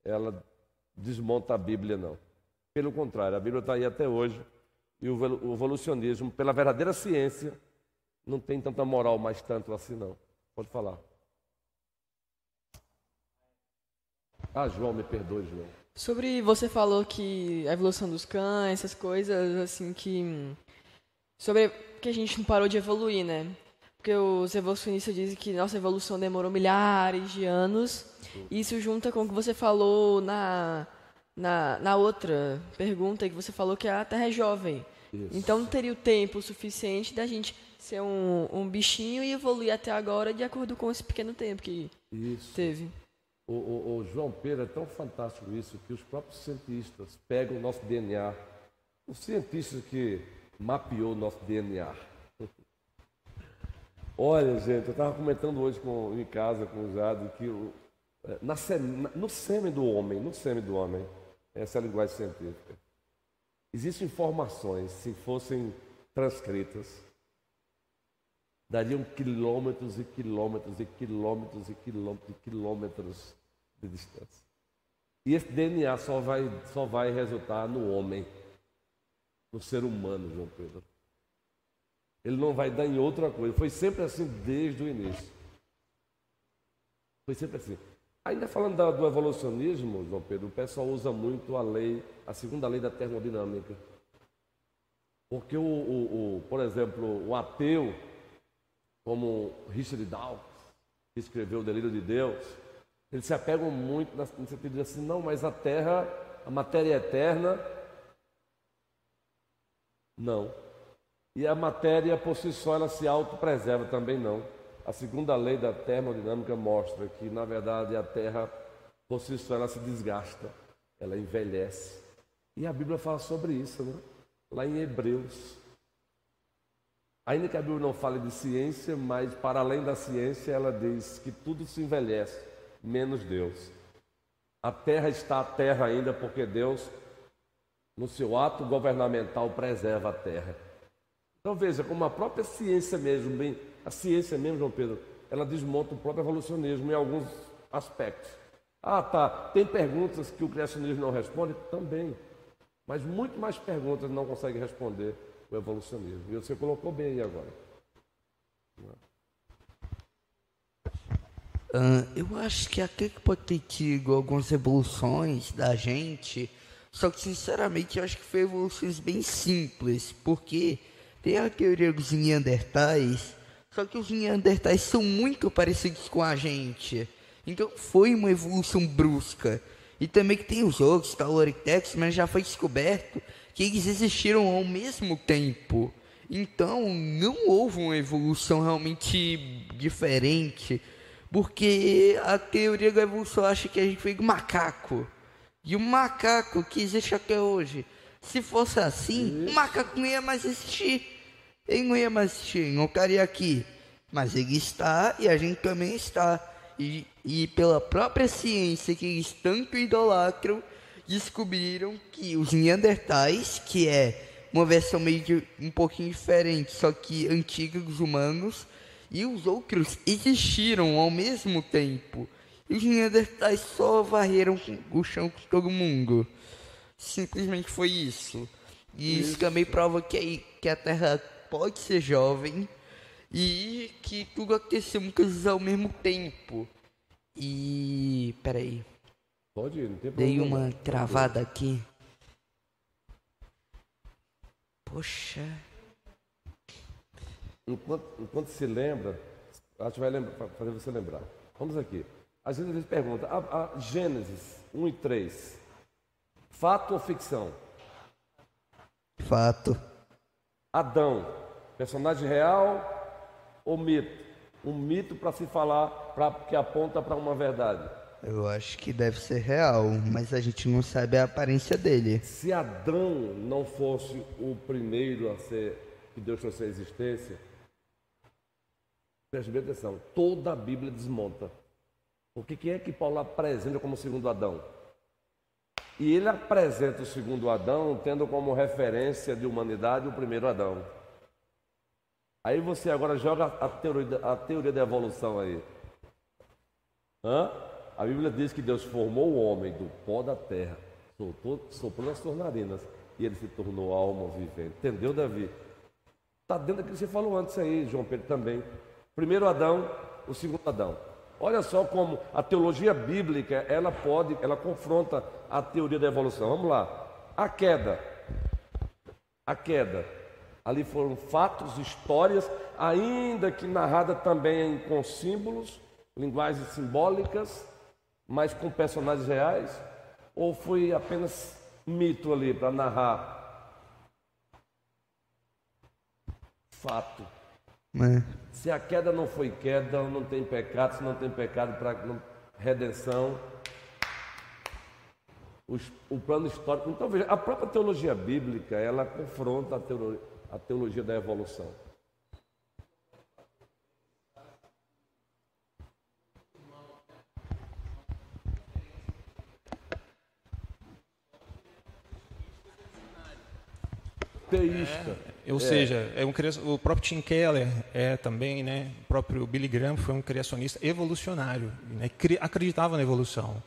ela desmonta a Bíblia, não. Pelo contrário, a Bíblia está aí até hoje e o evolucionismo, pela verdadeira ciência, não tem tanta moral mais tanto assim, não. Pode falar. Ah, João, me perdoe, João. Sobre você falou que a evolução dos cães, essas coisas, assim, que. Sobre que a gente não parou de evoluir, né? Porque os evolucionistas dizem que nossa evolução demorou milhares de anos. E isso junta com o que você falou na, na, na outra pergunta, que você falou que a Terra é jovem. Isso. Então não teria o tempo suficiente da gente ser um, um bichinho e evoluir até agora de acordo com esse pequeno tempo que isso. teve. O, o, o, João Pedro é tão fantástico isso que os próprios cientistas pegam o nosso DNA. O cientista que mapeou o nosso DNA. Olha, gente, eu estava comentando hoje com, em casa com o Jado que o, é, na, no sêmen do homem, no sêmen do homem, essa é a linguagem científica, existem informações, se fossem transcritas, dariam quilômetros e quilômetros e quilômetros e quilômetros e quilômetros de distância. E esse DNA só vai, só vai resultar no homem, no ser humano, João Pedro. Ele não vai dar em outra coisa. Foi sempre assim desde o início. Foi sempre assim. Ainda falando do evolucionismo, João Pedro, o pessoal usa muito a lei, a segunda lei da termodinâmica. Porque, o, o, o por exemplo, o ateu como Richard Dawkins, que escreveu O Delírio de Deus, eles se apegam muito no sentido de assim, não, mas a Terra, a matéria é eterna. Não. E a matéria por si só ela se autopreserva também não. A segunda lei da termodinâmica mostra que, na verdade, a Terra por si só ela se desgasta, ela envelhece. E a Bíblia fala sobre isso, né? Lá em Hebreus. Ainda que a Bíblia não fale de ciência, mas para além da ciência, ela diz que tudo se envelhece, menos Deus. A terra está a terra ainda porque Deus, no seu ato governamental, preserva a terra. Então veja, como a própria ciência mesmo, bem, a ciência mesmo, João Pedro, ela desmonta o próprio evolucionismo em alguns aspectos. Ah, tá, tem perguntas que o criacionismo não responde? Também. Mas muito mais perguntas não consegue responder o evolucionismo. E você colocou bem aí agora. Uh, eu acho que até que pode ter tido algumas evoluções da gente, só que sinceramente eu acho que foi evoluções bem simples, porque tem a teoria dos Neandertais, só que os Neandertais são muito parecidos com a gente. Então foi uma evolução brusca. E também que tem os outros, Taloritex, mas já foi descoberto que eles existiram ao mesmo tempo. Então, não houve uma evolução realmente diferente, porque a teoria da evolução acha que a gente veio do macaco. E o macaco que existe até hoje Se fosse assim, o macaco não ia mais existir. Ele não ia mais existir, não estaria aqui. Mas ele está e a gente também está. E, e pela própria ciência que eles tanto idolatram, descobriram que os Neandertais, que é uma versão meio de, um pouquinho diferente, só que antiga humanos, e os outros existiram ao mesmo tempo. E os Neandertais só varreram o chão com todo mundo. Simplesmente foi isso. E isso, isso também prova que, que a Terra pode ser jovem e que tudo aconteceu muitas vezes ao mesmo tempo. E. peraí. Pode ir, não tem problema. Dei uma travada aqui. Poxa. Enquanto, enquanto se lembra, acho que vai lembrar, fazer você lembrar. Vamos aqui. Às vezes eles perguntam, a, a Gênesis 1 e 3, fato ou ficção? Fato. Adão, personagem real ou mito? Um mito para se falar, pra, que aponta para uma verdade. Eu acho que deve ser real, mas a gente não sabe a aparência dele. Se Adão não fosse o primeiro a ser, que Deus trouxe à existência, preste bem atenção, toda a Bíblia desmonta. Porque quem é que Paulo apresenta como segundo Adão? E ele apresenta o segundo Adão tendo como referência de humanidade o primeiro Adão. Aí você agora joga a teoria, a teoria da evolução aí. Hã? A Bíblia diz que Deus formou o homem do pó da terra, soltou, soprou nas suas narinas e ele se tornou alma vivente. Entendeu, Davi? Está dentro daquilo que você falou antes aí, João Pedro também. Primeiro Adão, o segundo Adão. Olha só como a teologia bíblica, ela pode, ela confronta a teoria da evolução. Vamos lá. A queda. A queda. Ali foram fatos, histórias, ainda que narrada também com símbolos, linguagens simbólicas, mas com personagens reais? Ou foi apenas mito ali para narrar fato? É. Se a queda não foi queda, não tem pecado, se não tem pecado para redenção, os, o plano histórico. Então veja, a própria teologia bíblica ela confronta a teologia, a teologia da evolução. teísta. É, ou é. seja, é um, o próprio Tim Keller é também, né? O próprio Billy Graham foi um criacionista evolucionário, né, acreditava na evolução.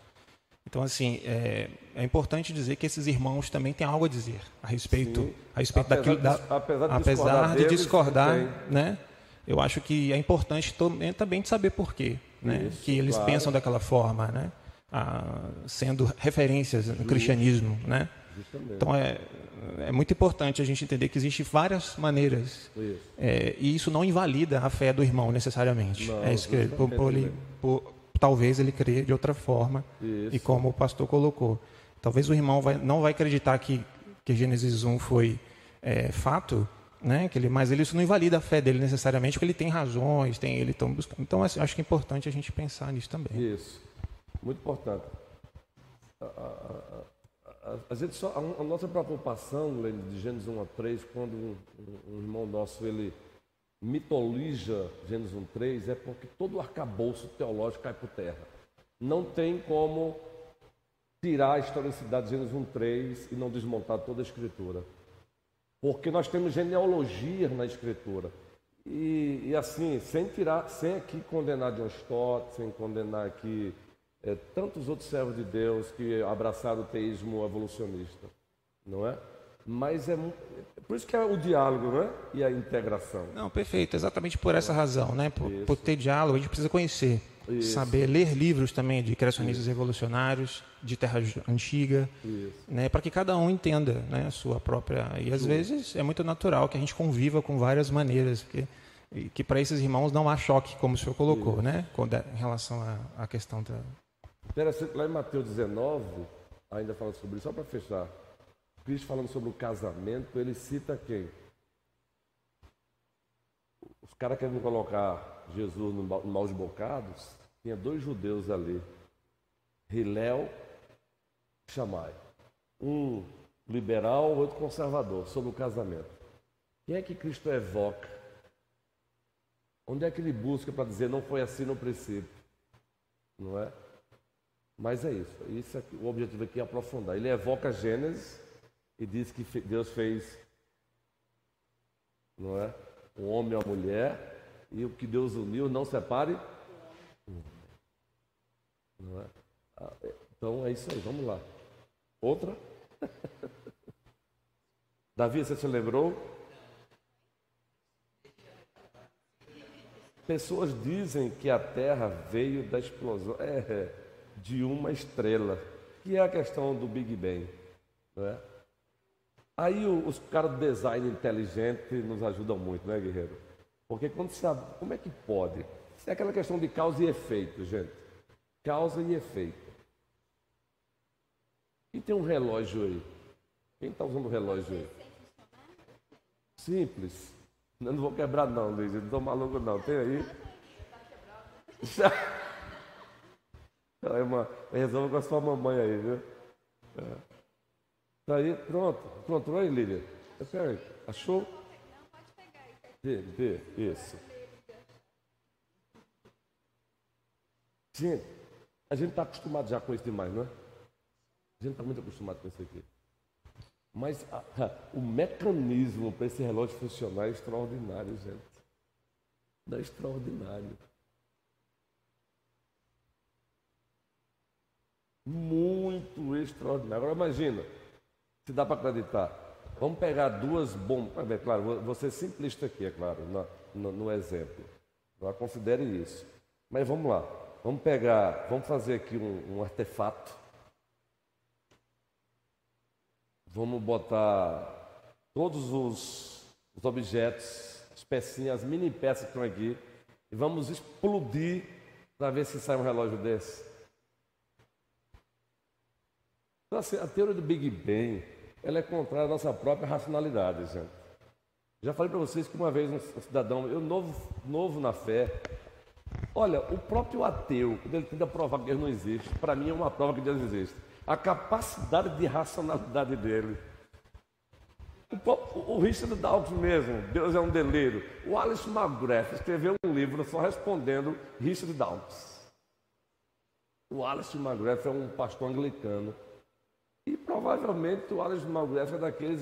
Então, assim, é, é, importante dizer que esses irmãos também têm algo a dizer a respeito, Sim. a respeito apesar daquilo. Da, apesar de apesar discordar, de discordar né? Eu acho que é importante também de saber por quê, né? Isso, que eles claro. pensam daquela forma, né? Ah, sendo referências no cristianismo, né? Então é, é muito importante a gente entender que existem várias maneiras. Isso. É, e isso não invalida a fé do irmão necessariamente. Não, é isso que por, por, ele, por, talvez ele crê de outra forma. Isso. E como o pastor colocou. Talvez o irmão vai, não vai acreditar que, que Gênesis 1 foi é, fato, né? Que ele, mas ele, isso não invalida a fé dele necessariamente, porque ele tem razões, tem ele estão buscando. Então assim, acho que é importante a gente pensar nisso também. Isso, muito importante. A, a, a, gente só, a, a, nossa preocupação, de Gênesis 1 a 3, quando um, um, irmão nosso ele mitologia Gênesis 1 3, é porque todo o arcabouço teológico cai por terra. Não tem como tirar a historicidade de Gênesis 1 3 e não desmontar toda a escritura. Porque nós temos genealogia na escritura. E, e assim, sem tirar, sem aqui condenar John Stott, sem condenar aqui é, tantos outros servos de Deus que abraçaram o teísmo evolucionista, não é? Mas é por isso que é o diálogo, não é? E a integração. Não, perfeito, exatamente por essa razão, né? Por, por ter diálogo, a gente precisa conhecer, isso. saber ler livros também de criacionistas isso. revolucionários, de terra antiga, né? Para que cada um entenda, né? A sua própria. E às Sim. vezes é muito natural que a gente conviva com várias maneiras, porque que para esses irmãos não há choque, como o senhor colocou, Isso. né? Em relação à questão da, Interessante, lá em Mateus 19, ainda falando sobre isso, só para fechar, Cristo falando sobre o casamento, ele cita quem? Os caras querendo colocar Jesus no maus bocados, tinha dois judeus ali, Hilel e Shammai. Um liberal, outro conservador, sobre o casamento. Quem é que Cristo evoca? Onde é que ele busca para dizer não foi assim no princípio? Não é? Mas é isso. isso aqui, o objetivo aqui é aprofundar. Ele evoca Gênesis e diz que Deus fez, não é? Um homem e uma mulher e o que Deus uniu não separe. Não é? Ah, é. Então é isso aí. Vamos lá. Outra? (laughs) Davi, você se lembrou? Pessoas dizem que a Terra veio da explosão é, de uma estrela, que é a questão do Big Bang. Não é? Aí os caras do design inteligente nos ajudam muito, né, Guerreiro? Porque quando você sabe, como é que pode? É aquela questão de causa e efeito, gente. Causa e efeito. E tem um relógio aí. Quem está usando o relógio aí? Simples. Eu não vou quebrar não, Luiz. Eu não estou maluco não. Tem aí? (laughs) É uma, resolva com a sua mamãe aí, viu? É. Tá aí, pronto. Pronto, aí, Lília. Espera aí. Achou? Vê, vê, isso. Gente, a gente está acostumado já com isso demais, não é? A gente está muito acostumado com isso aqui. Mas a, a, o mecanismo para esse relógio funcionar é extraordinário, gente. É extraordinário. Muito extraordinário. Agora imagina, se dá para acreditar. Vamos pegar duas bombas. É claro, ser simplista aqui, é claro, no, no, exemplo. Não considere isso. Mas vamos lá. Vamos pegar, vamos fazer aqui um, um artefato Vamos botar todos os, os objetos, as pecinhas, as mini peças que estão aqui, e vamos explodir para ver se sai um relógio desse. Então, assim, a teoria do Big Bang, ela é contrária à nossa própria racionalidade, gente. Já falei para vocês que uma vez um cidadão, eu novo, novo na fé, olha, o próprio ateu, quando ele tenta provar que Deus não existe, para mim é uma prova que Deus existe a capacidade de racionalidade dele. O, o Richard Dawkins mesmo, Deus é um delírio. O Alice McGrath escreveu um livro só respondendo Richard Dawkins. O Alice McGrath é um pastor anglicano. E provavelmente o Alice McGrath é daqueles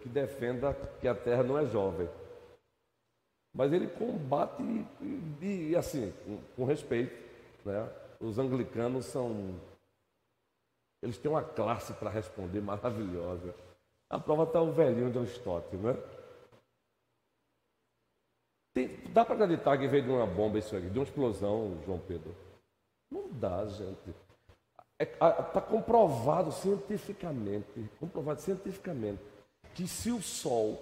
que defenda que a Terra não é jovem. Mas ele combate e, e assim, com, com respeito. Né? Os anglicanos são eles têm uma classe para responder maravilhosa. A prova está o velhinho de Aristóteles, né? Tem, dá para acreditar que veio de uma bomba isso aqui, de uma explosão, João Pedro? Não dá, gente. Está é, tá comprovado cientificamente, comprovado cientificamente, que se o Sol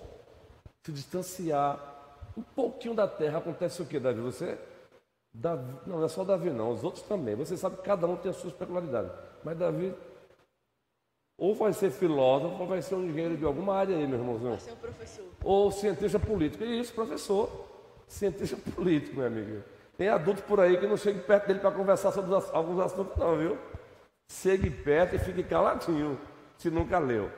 se distanciar um pouquinho da Terra, acontece o que, Davi? Você? Davi, não, não é só Davi, não, os outros também. Você sabe que cada um tem as suas peculiaridades. Mas Davi ou vai ser filósofo ou vai ser um engenheiro de alguma área aí, meu irmãozinho. Vai ser um professor. Ou cientista político. Isso, professor. Cientista político, meu amigo. Tem adulto por aí que não chega perto dele para conversar sobre alguns assuntos, não, viu? Chegue perto e fique caladinho, se nunca leu.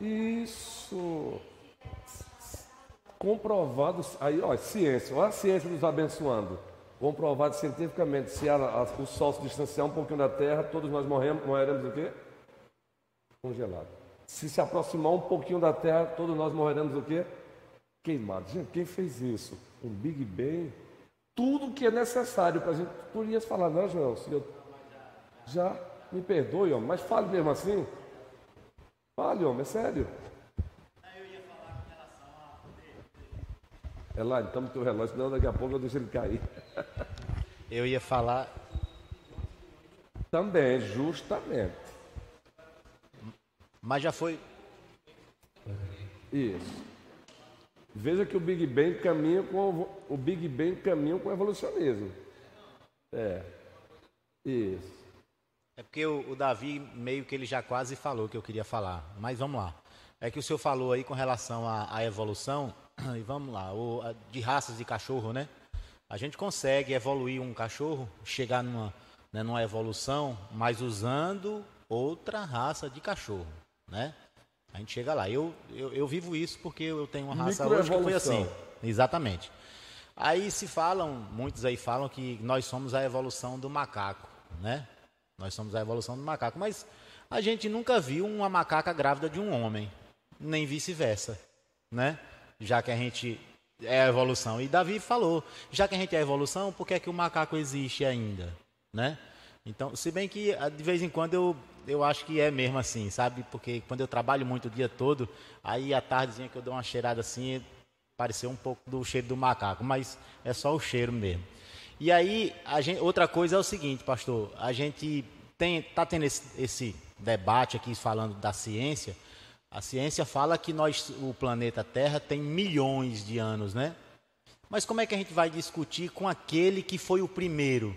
Isso. Comprovado, aí, ó, ciência, olha a ciência nos abençoando. Comprovado cientificamente, se a, a, o Sol se distanciar um pouquinho da Terra, todos nós morremos, morreremos o quê? Congelado. Se se aproximar um pouquinho da Terra, todos nós morreremos o quê? Queimados. Gente, quem fez isso? Um Big Bang? Tudo que é necessário para a gente. Tu falar, não, Joel? Se eu... Já, me perdoe, ó, mas fale mesmo assim. Fale, homem, é sério. Eu ia falar com relação a. É lá, então teu relógio, senão daqui a pouco eu deixo ele cair. (laughs) Eu ia falar. Também, justamente. Mas já foi. Isso. Veja que o Big Bang caminha com o Big Bang caminha com o evolucionismo. É. Isso. É porque o, o, Davi meio que ele já quase falou o que eu queria falar. Mas vamos lá. É que o senhor falou aí com relação à, à evolução, (clears throat) e vamos lá, o, a, de raças de cachorro, né? A gente consegue evoluir um cachorro, chegar numa, né, numa evolução, mas usando outra raça de cachorro, né? A gente chega lá. Eu, eu, eu vivo isso porque eu tenho uma raça hoje que foi assim. Exatamente. Aí se falam, muitos aí falam que nós somos a evolução do macaco, né? Nós somos a evolução do macaco, mas a gente nunca viu uma macaca grávida de um homem, nem vice-versa, né? Já que a gente é a evolução. E Davi falou, já que a gente é a evolução, por que é que o macaco existe ainda, né? Então, se bem que ah, de vez em quando eu, eu acho que é mesmo assim, sabe? Porque quando eu trabalho muito o dia todo, aí à tardezinha que eu dou uma cheirada assim, pareceu um pouco do cheiro do macaco, mas é só o cheiro mesmo. E aí, gente, outra coisa é o seguinte, pastor, a gente está tendo esse, esse, debate aqui falando da ciência. A ciência fala que nós, o planeta Terra tem milhões de anos, né? Mas como é que a gente vai discutir com aquele que foi o primeiro,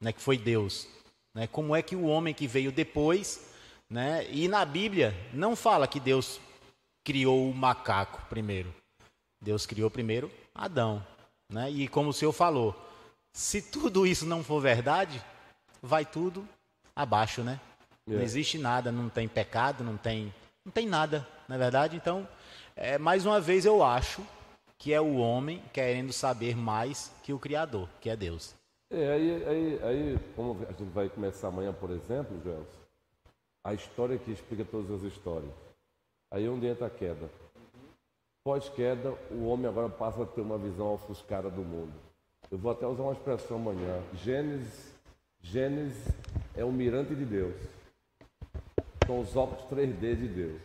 né, que foi Deus? Né? Como é que o homem que veio depois, né? E na Bíblia não fala que Deus criou o macaco primeiro. Deus criou primeiro Adão, né? E como o senhor falou, se tudo isso não for verdade, vai tudo abaixo, né? É. Não existe nada, não tem pecado, não tem, não tem nada, na é verdade. Então, é, mais uma vez eu acho que é o homem querendo saber mais que o Criador, que é Deus. É, aí, aí, aí, como a gente vai começar amanhã, por exemplo, Gelson, a história que explica todas as histórias. Aí é onde entra a queda. Pós-queda, o homem agora passa a ter uma visão ofuscada do mundo. Eu vou até usar uma expressão amanhã. Gênesis, Gênesis é o mirante de Deus. São os óculos 3D de Deus.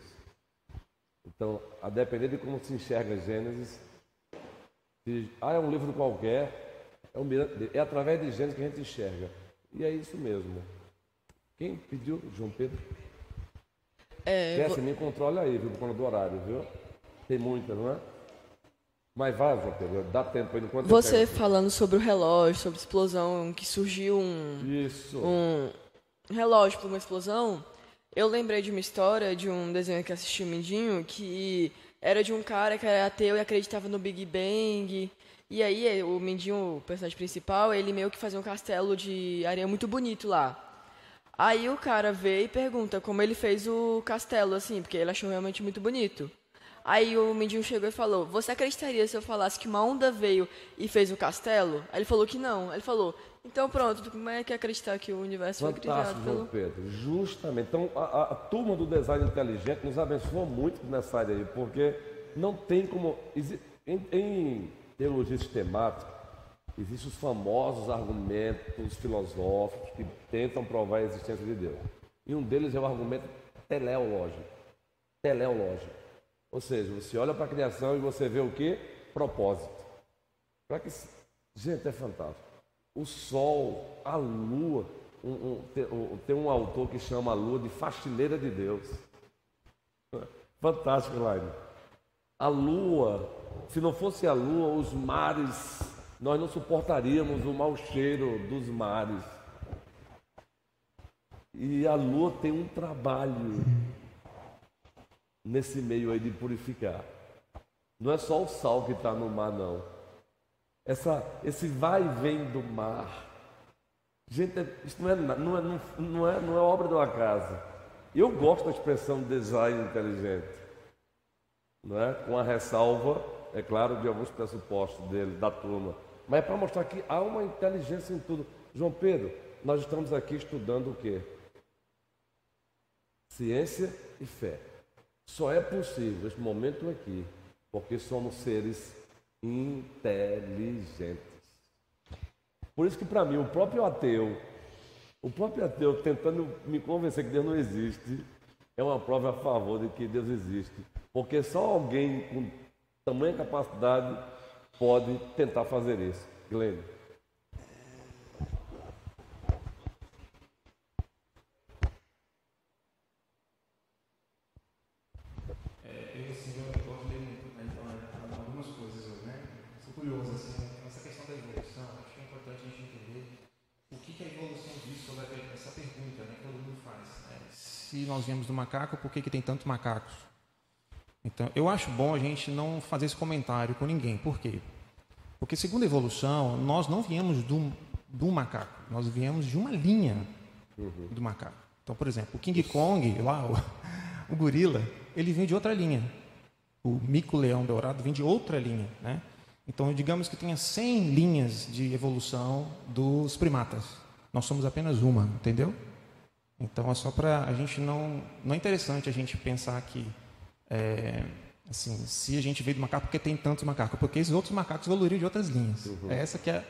Então, a depender de como se enxerga Gênesis, se, ah, é um livro qualquer, é, um mirante, é através de Gênesis que a gente enxerga. E é isso mesmo. Quem pediu? João Pedro? É, vou... me controle aí, viu, por conta do horário, viu? Tem muita, não é? Mas vai, Pedro, dá tempo aí enquanto Você falando sobre o relógio, sobre explosão, que surgiu um. Isso. Um relógio por uma explosão. Eu lembrei de uma história de um desenho que assisti o Mindinho, que era de um cara que era ateu e acreditava no Big Bang. E aí o Mindinho, o personagem principal, ele meio que fazia um castelo de areia muito bonito lá. Aí o cara vê e pergunta como ele fez o castelo, assim, porque ele achou realmente muito bonito. Aí o Mindinho chegou e falou: Você acreditaria se eu falasse que uma onda veio e fez o castelo? Aí ele falou que não. Aí ele falou: Então pronto, como é que acreditar que o universo Fantástico, foi criado pelo. Pedro, justamente. Então a, a, turma do design inteligente nos abençoou muito nessa área aí, porque não tem como. Em, em teologia sistemática, existem os famosos argumentos filosóficos que tentam provar a existência de Deus. E um deles é o argumento teleológico. Teleológico. Ou seja, você olha para a criação e você vê o que? Propósito. Para que gente é fantástico. O sol, a lua, um, um, tem, um, tem um autor que chama a lua de faxineira de Deus. (laughs) Fantástico, Laine. A lua, se não fosse a lua, os mares, nós não suportaríamos o mau cheiro dos mares. E a lua tem um trabalho nesse meio aí de purificar. Não é só o sal que está no mar, não. Essa, esse vai e vem do mar. Gente, isso não é, não, é, não, é, não é obra do acaso. Eu gosto da expressão design inteligente. Não é? Com a ressalva, é claro, de alguns pressupostos dele, da turma. Mas é para mostrar que há uma inteligência em tudo. João Pedro, nós estamos aqui estudando o quê? Ciência e fé. Só é possível esse momento aqui porque somos seres inteligentes. Por isso que para mim o próprio ateu, o próprio ateu tentando me convencer que Deus não existe, é uma prova a favor de que Deus existe. Porque só alguém com tamanha capacidade pode tentar fazer isso. Glênio. importante a gente entender o que, que a evolução diz sobre essa pergunta né, que todo mundo faz. Né? Se nós viemos do macaco, por que, que tem tantos macacos? Então, eu acho bom a gente não fazer esse comentário com ninguém. Por quê? Porque, segundo a evolução, nós não viemos do, do macaco, nós viemos de uma linha uhum. do macaco. Então, por exemplo, o King Kong, lá, o, o gorila, ele vem de outra linha. O mico-leão dourado vem de outra linha. Né? Então, digamos que tenha 100 linhas de evolução dos primatas. Nós somos apenas uma, entendeu? Então, é só para a gente não. Não é interessante a gente pensar que. É, assim, se a gente veio do macaco, porque tem tantos macacos? Porque esses outros macacos evoluíram de outras linhas. Uhum. É essa que, é,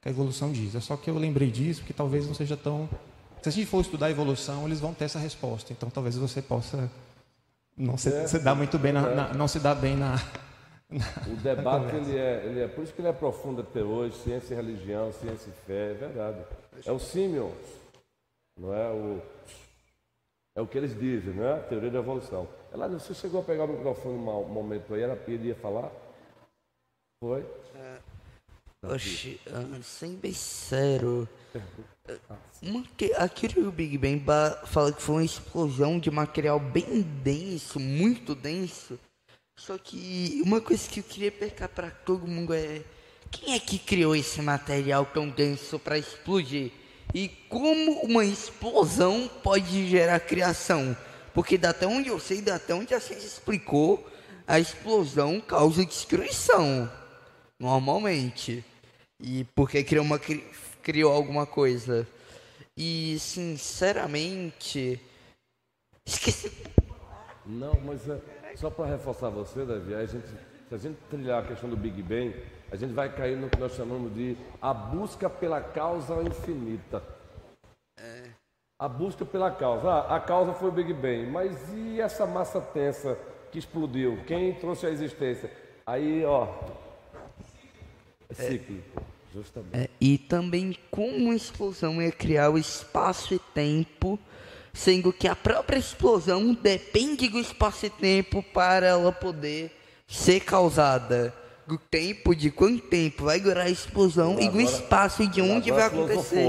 que a evolução diz. É só que eu lembrei disso, porque talvez não seja tão. Se a gente for estudar a evolução, eles vão ter essa resposta. Então, talvez você possa não se, é, se dá muito bem na, é. na, não se dá bem na, o debate ele é, ele é por isso que ele é profundo até hoje ciência e religião ciência e fé é verdade é o Simeon não é o é o que eles dizem não é? A teoria da evolução. Ela você chegou a pegar o microfone um momento aí ela ia falar? Foi? É, oxe, uh, sem bem sério. Uma que, aquele o Big Bang fala que foi uma explosão de material bem denso, muito denso. Só que uma coisa que eu queria percar para todo mundo é quem é que criou esse material tão denso para explodir? E como uma explosão pode gerar criação? Porque da até onde eu sei, da até onde a ciência explicou, a explosão causa destruição, normalmente. E porque criou uma criou alguma coisa. E, sinceramente, esqueci. Não, mas é, só para reforçar você, Davi, a gente, se a gente trilhar a questão do Big Bang, a gente vai cair no que nós chamamos de a busca pela causa infinita. É. A busca pela causa. Ah, a causa foi o Big Bang, mas e essa massa tensa que explodiu? Quem trouxe a existência? Aí, ó. É cíclico. Justamente. É, e também como a explosão ia criar o espaço e tempo, sendo que a própria explosão depende do espaço e tempo para ela poder ser causada. Do tempo, de quanto tempo vai durar a explosão agora, e do espaço de onde vai acontecer.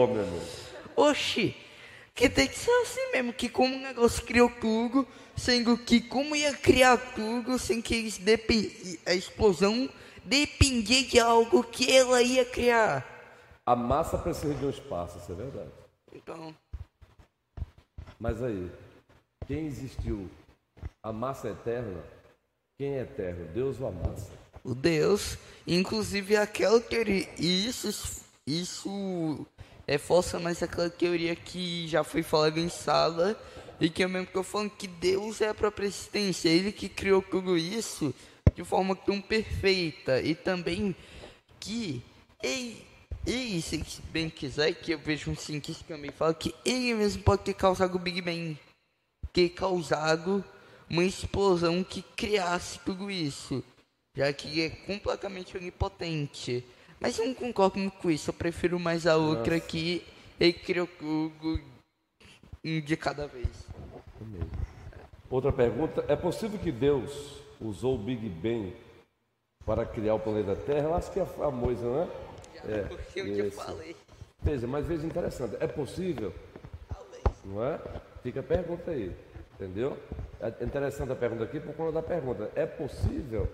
Oxi, que tem que ser assim mesmo, que como o negócio criou tudo, sendo que como ia criar tudo sem que eles a explosão dependia de algo que ela ia criar. A massa precisa de um espaço, isso é verdade. Então. Mas aí, quem existiu? A massa eterna? Quem é eterno? Deus ou a massa? O Deus. Inclusive aquela teoria. Isso, isso é força, mas aquela teoria que já foi falada em sala. E que eu mesmo estou falando que Deus é a própria existência. Ele que criou tudo isso de forma tão perfeita e também que ele, ele se bem quiser, que eu vejo um cientista também fala que ele mesmo pode ter causado o Big Bang, ter causado uma explosão que criasse tudo isso, já que é completamente onipotente. Mas eu não concordo muito com isso, eu prefiro mais a outra Nossa. que ele criou tudo de cada vez. Outra pergunta, é possível que Deus usou o Big Bang para criar o planeta Terra, eu acho que é famoso, né? É, porque eu te falei. Veja, mas veja interessante, é possível? Não é? Fica a pergunta aí, entendeu? É interessante a pergunta aqui por conta da pergunta. É possível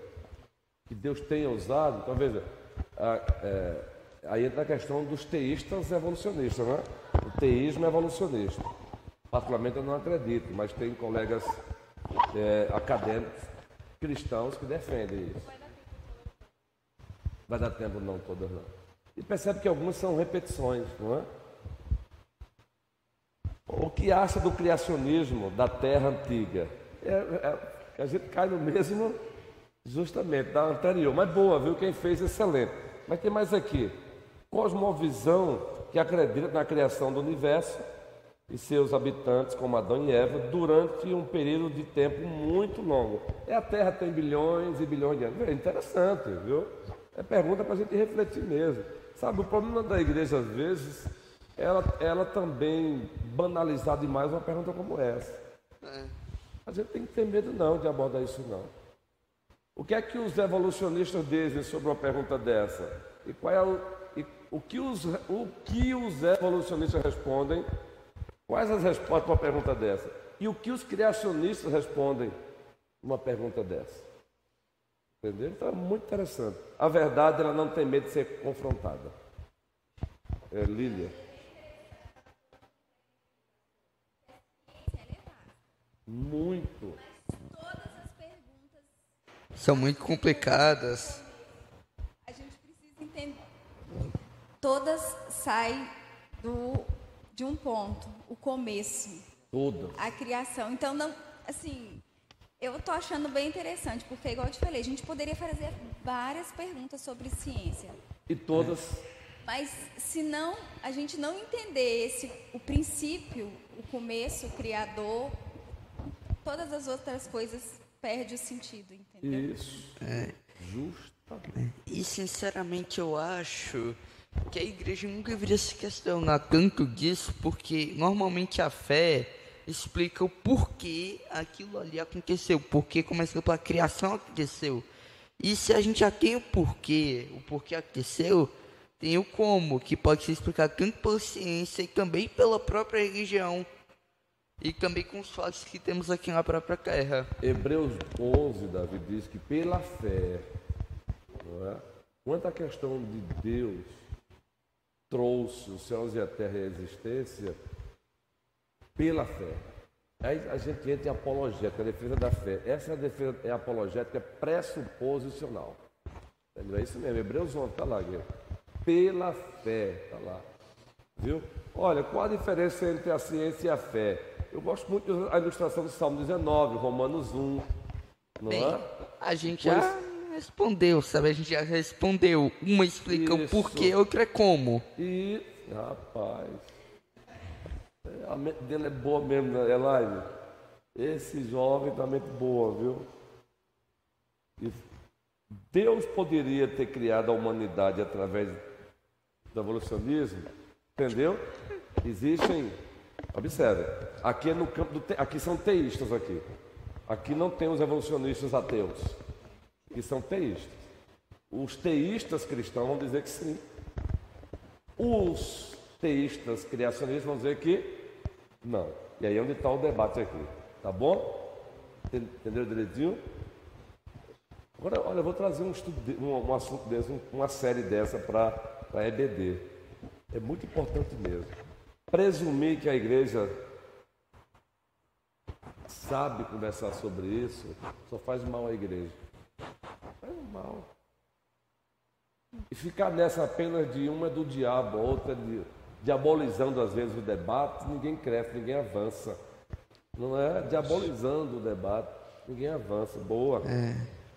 que Deus tenha usado? Então veja, a, é, aí entra a questão dos teístas evolucionistas, né? O teísmo evolucionista. Particularmente eu não acredito, mas tem colegas é, acadêmicos cristãos que defendem isso. Vai dar tempo não, todas não. E percebe que algumas são repetições, não é? O que acha do criacionismo da terra antiga? É, é, a gente cai no mesmo, justamente, da anterior. Mas boa, viu? Quem fez, excelente. Mas tem mais aqui. Cosmovisão que acredita na criação do universo e seus habitantes, como Adão e Eva, durante um período de tempo muito longo. E a Terra tem bilhões e bilhões de anos. É interessante, viu? É pergunta para a gente refletir mesmo. Sabe, o problema da igreja, às vezes, ela, ela também banalizar demais uma pergunta como essa. É. A gente tem que ter medo não de abordar isso não. O que é que os evolucionistas dizem sobre uma pergunta dessa? E qual é o, e o que os, o que os evolucionistas respondem? Quais as respostas para uma pergunta dessa? E o que os criacionistas respondem uma pergunta dessa? Entendeu? Então é muito interessante. A verdade ela não tem medo de ser confrontada. É, Lília. Muito. São muito complicadas. a gente precisa entender. Todas saem do, de um ponto, o começo, Todas. a criação. Então, não, assim, eu tô achando bem interessante, porque, igual eu te falei, a gente poderia fazer várias perguntas sobre ciência. E todas. Mas se não, a gente não entender esse, o princípio, o começo, o criador, todas as outras coisas perde o sentido, entendeu? Isso. Justamente. E sinceramente eu acho que a igreja nunca deveria se questionar tanto disso, porque normalmente a fé explica o porquê aquilo ali aconteceu, porquê começou pela criação aconteceu. E se a gente já tem o porquê, o porquê aconteceu, tem o como, que pode ser explicado tanto pela ciência e também pela própria religião. E também com os fatos que temos aqui na própria terra. Hebreus 11, Davi diz que pela fé, não é? quanto à questão de Deus trouxe os céus e a terra à existência, pela fé. Aí a gente entra em apologética, a defesa da fé. Essa é a defesa é apologética pressuposicional. Entendeu? É isso mesmo, Hebreus 11, está lá, Guilherme. Pela fé, está lá. Viu? Olha, qual a diferença entre a ciência e a fé? Eu gosto muito da ilustração do Salmo 19, Romanos 1. Não Bem, é? a gente já respondeu, sabe? A gente já respondeu. Uma explica o porquê, outra é como. E, rapaz, é, a mente dele é boa mesmo, né, Elaine? Esse jovem tá mente boa, viu? E Deus poderia ter criado a humanidade através do evolucionismo, entendeu? Existem, observe, aqui é no campo do te, aqui são teístas aqui. Aqui não tem os evolucionistas ateus, que são teístas. Os teístas cristãos vão dizer que sim. Os teístas criacionistas vão dizer que não. E aí é onde está o debate aqui. Tá bom? Enten- Entendeu direitinho? Agora, olha, eu vou trazer um, estudo, um, um assunto desse, um- uma série dessa para a EBD. É muito importante mesmo. Presumir que a igreja sabe conversar sobre isso só faz mal à igreja. Faz mal. E ficar nessa apenas de uma é do diabo, a outra é de, diabolizando às vezes o debate, ninguém cresce, ninguém avança. Não é? Diabolizando o debate, ninguém avança. Boa.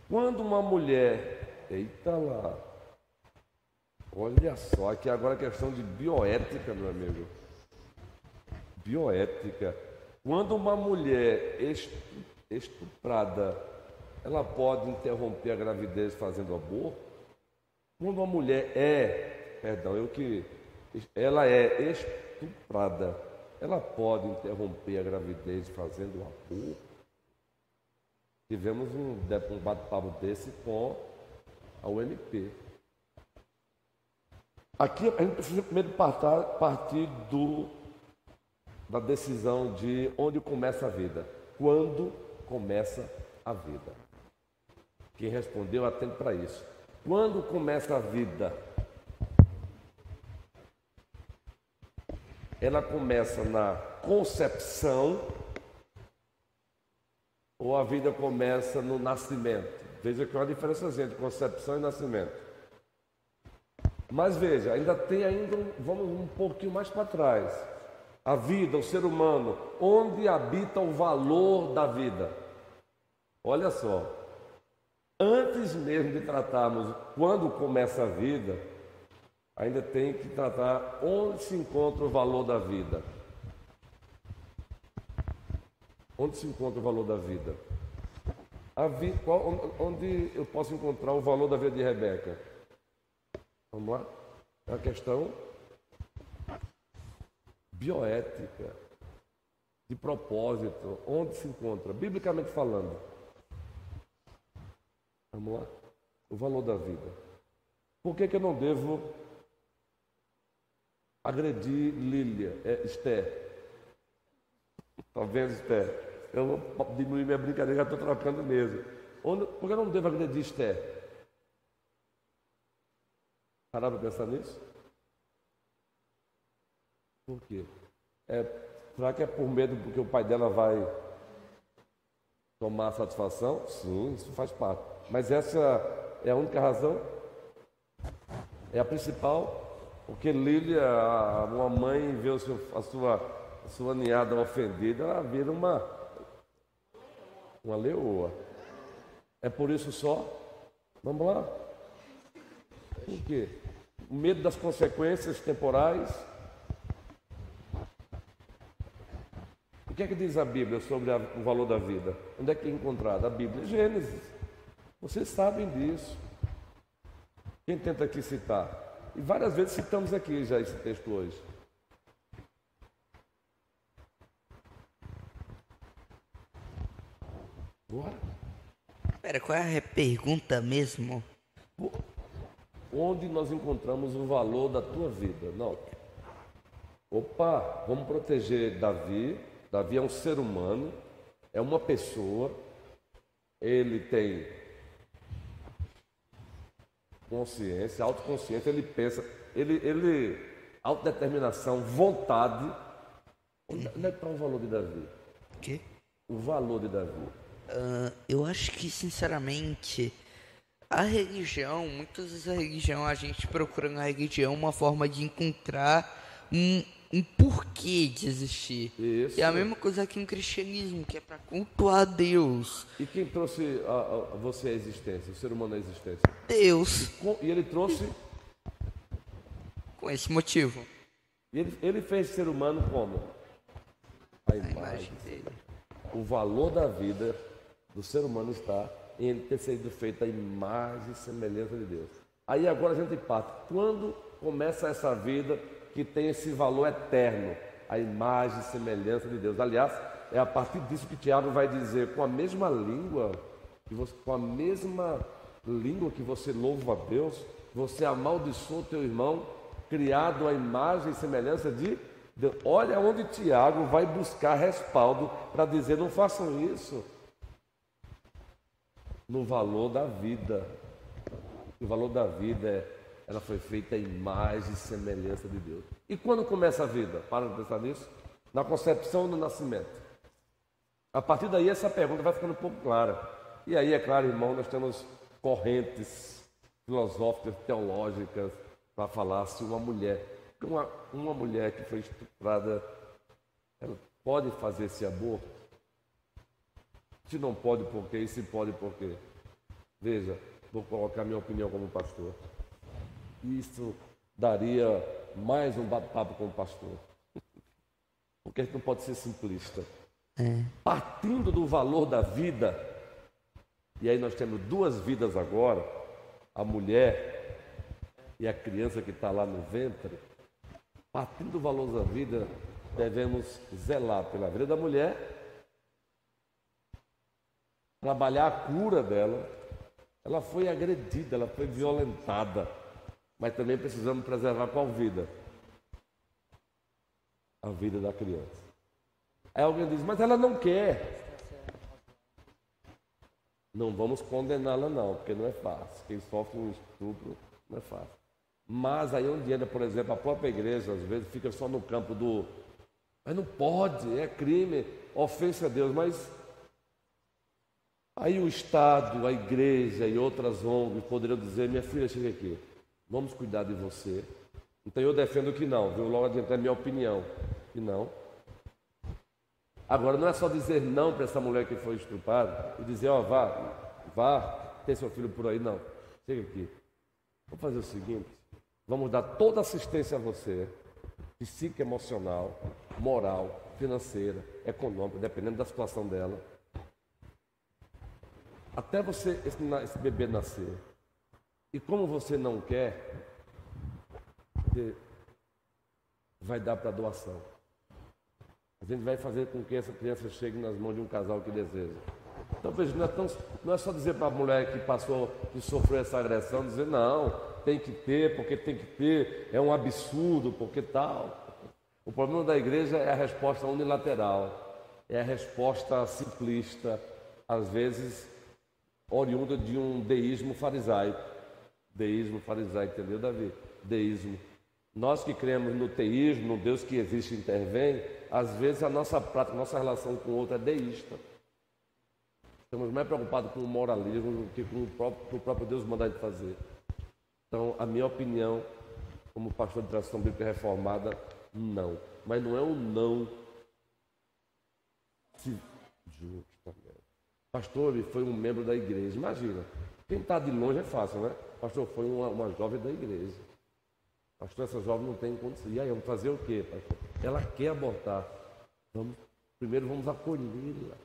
Quando uma mulher. Eita lá. Olha só, aqui agora é questão de bioética, meu amigo. Bioética. Quando uma mulher estu- estuprada, ela pode interromper a gravidez fazendo aborto? Quando uma mulher é, perdão, eu que ela é estuprada, ela pode interromper a gravidez fazendo aborto? Tivemos um, um bate-papo desse com a UMP. Aqui a gente precisa primeiro partir do, da decisão de onde começa a vida. Quando começa a vida? Quem respondeu atende para isso. Quando começa a vida? Ela começa na concepção ou a vida começa no nascimento? Veja que há uma diferença entre concepção e nascimento. Mas veja, ainda tem ainda vamos um pouquinho mais para trás. A vida, o ser humano, onde habita o valor da vida? Olha só. Antes mesmo de tratarmos quando começa a vida, ainda tem que tratar onde se encontra o valor da vida. Onde se encontra o valor da vida? Vi, qual, onde eu posso encontrar o valor da vida de Rebeca? Vamos lá? É uma questão bioética, de propósito, onde se encontra, biblicamente falando. Vamos lá? O valor da vida. Por que, que eu não devo agredir Lília, é, Esther. Vendo, Esther? Eu vou diminuir minha brincadeira, já estou trocando mesmo. Onde, por que eu não devo agredir Esther? Pararam para pensar nisso? Por quê? É, será que é por medo porque o pai dela vai tomar satisfação? Sim, isso faz parte. Mas essa é a única razão? É a principal? Porque Lília, uma mãe, vê seu, a sua, a sua ninhada ofendida, ela vira uma, uma leoa. É por isso só? Vamos lá? Por quê? O medo das consequências temporais. Que é que diz a Bíblia sobre a, o valor da vida? Onde é que é encontrado? A Bíblia, Gênesis. Vocês sabem disso. Quem tenta aqui citar? E várias vezes citamos aqui já esse texto hoje. Bora. Pera, qual é a pergunta mesmo? Onde nós encontramos o valor da tua vida? Não. Opa, vamos proteger Davi. Davi é um ser humano, é uma pessoa, ele tem consciência, autoconsciência, ele pensa, ele, ele autodeterminação, vontade. Onde é que está o valor de Davi? O quê? O valor de Davi. Uh, eu acho que, sinceramente, a religião, muitas vezes a religião, a gente procura na religião uma forma de encontrar um, um porquê de existir. Isso. E é a mesma coisa aqui no cristianismo, que é para cultuar Deus. E quem trouxe a, a, você à existência, o ser humano à existência? Deus. Com- E ele trouxe, Com esse motivo. e ele, ele fez ser humano como? A A imagem. imagem dele. O valor da vida do ser humano está em ele ter sido feito a imagem e semelhança de Deus. Aí agora a gente parte. Quando começa essa vida que tem esse valor eterno, a imagem e semelhança de Deus? Aliás, é a partir disso que Tiago vai dizer, com a mesma língua, você- com a mesma língua que você louva a Deus, você amaldiçoa o teu irmão, criado à imagem e semelhança de Deus. Olha onde Tiago vai buscar respaldo para dizer: não façam isso. No valor da vida. O valor da vida é, ela foi feita à imagem e semelhança de Deus. E quando começa a vida? Para de pensar nisso. Na concepção no nascimento? A partir daí essa pergunta vai ficando um pouco clara. E aí, é claro, irmão, nós temos correntes filosóficas, teológicas, para falar se uma mulher, uma, uma mulher que foi estuprada, ela pode fazer esse aborto? Se não pode, por quê? E se pode, por quê? Veja, vou colocar minha opinião como pastor. Isso daria mais um bate-papo com o pastor. Porque a gente não pode ser simplista. Partindo do valor da vida, e aí nós temos duas vidas agora, a mulher e a criança que está lá no ventre, partindo do valor da vida, devemos zelar pela vida da mulher, trabalhar a cura dela. Ela foi agredida, ela foi violentada, mas também precisamos preservar qual vida? A vida da criança. Aí alguém diz, mas ela não quer. Não vamos condená-la não, porque não é fácil. Quem sofre um estupro não é fácil. Mas aí onde entra, por exemplo, a própria igreja, às vezes fica só no campo do. Mas não pode, é crime, ofensa a Deus, mas aí o Estado, a igreja e outras ONGs poderiam dizer, minha filha, chega aqui, vamos cuidar de você. Então eu defendo que não, viu? Logo adiantando a minha opinião. Que não. Agora, não é só dizer não para essa mulher que foi estuprada e dizer, ó, vá, vá, tem seu filho por aí, não. Chega aqui. Vamos fazer o seguinte: vamos dar toda assistência a você, psíquica, emocional, moral, financeira, econômica, dependendo da situação dela. Até você, esse, esse bebê nascer. E como você não quer, você vai dar para doação. A gente vai fazer com que essa criança chegue nas mãos de um casal que deseja. Então, veja, não é, tão- não é só dizer para a mulher que passou, que sofreu essa agressão, dizer, não, tem que ter, porque tem que ter, é um absurdo, porque tal. O problema da igreja é a resposta unilateral, é a resposta simplista, às vezes oriunda de um deísmo farisaico. Deísmo farisaico, entendeu, Davi? Deísmo. Nós que cremos no teísmo, no Deus que existe e intervém, às vezes a nossa prática, a nossa relação com o outro é deísta. Estamos mais preocupados com o moralismo do que com o próprio, com o próprio Deus mandar de fazer. Então, a minha opinião, como pastor de tradição bíblica reformada, não. Mas não é um não. Se, justamente. Pastor, ele foi um membro da igreja. Imagina, quem está de longe é fácil, né? Pastor, foi uma, uma jovem da igreja. Pastor, essa jovem não tem condição. E aí, vamos fazer o quê, pastor? Ela quer abortar. Vamos, primeiro vamos acolhê-la.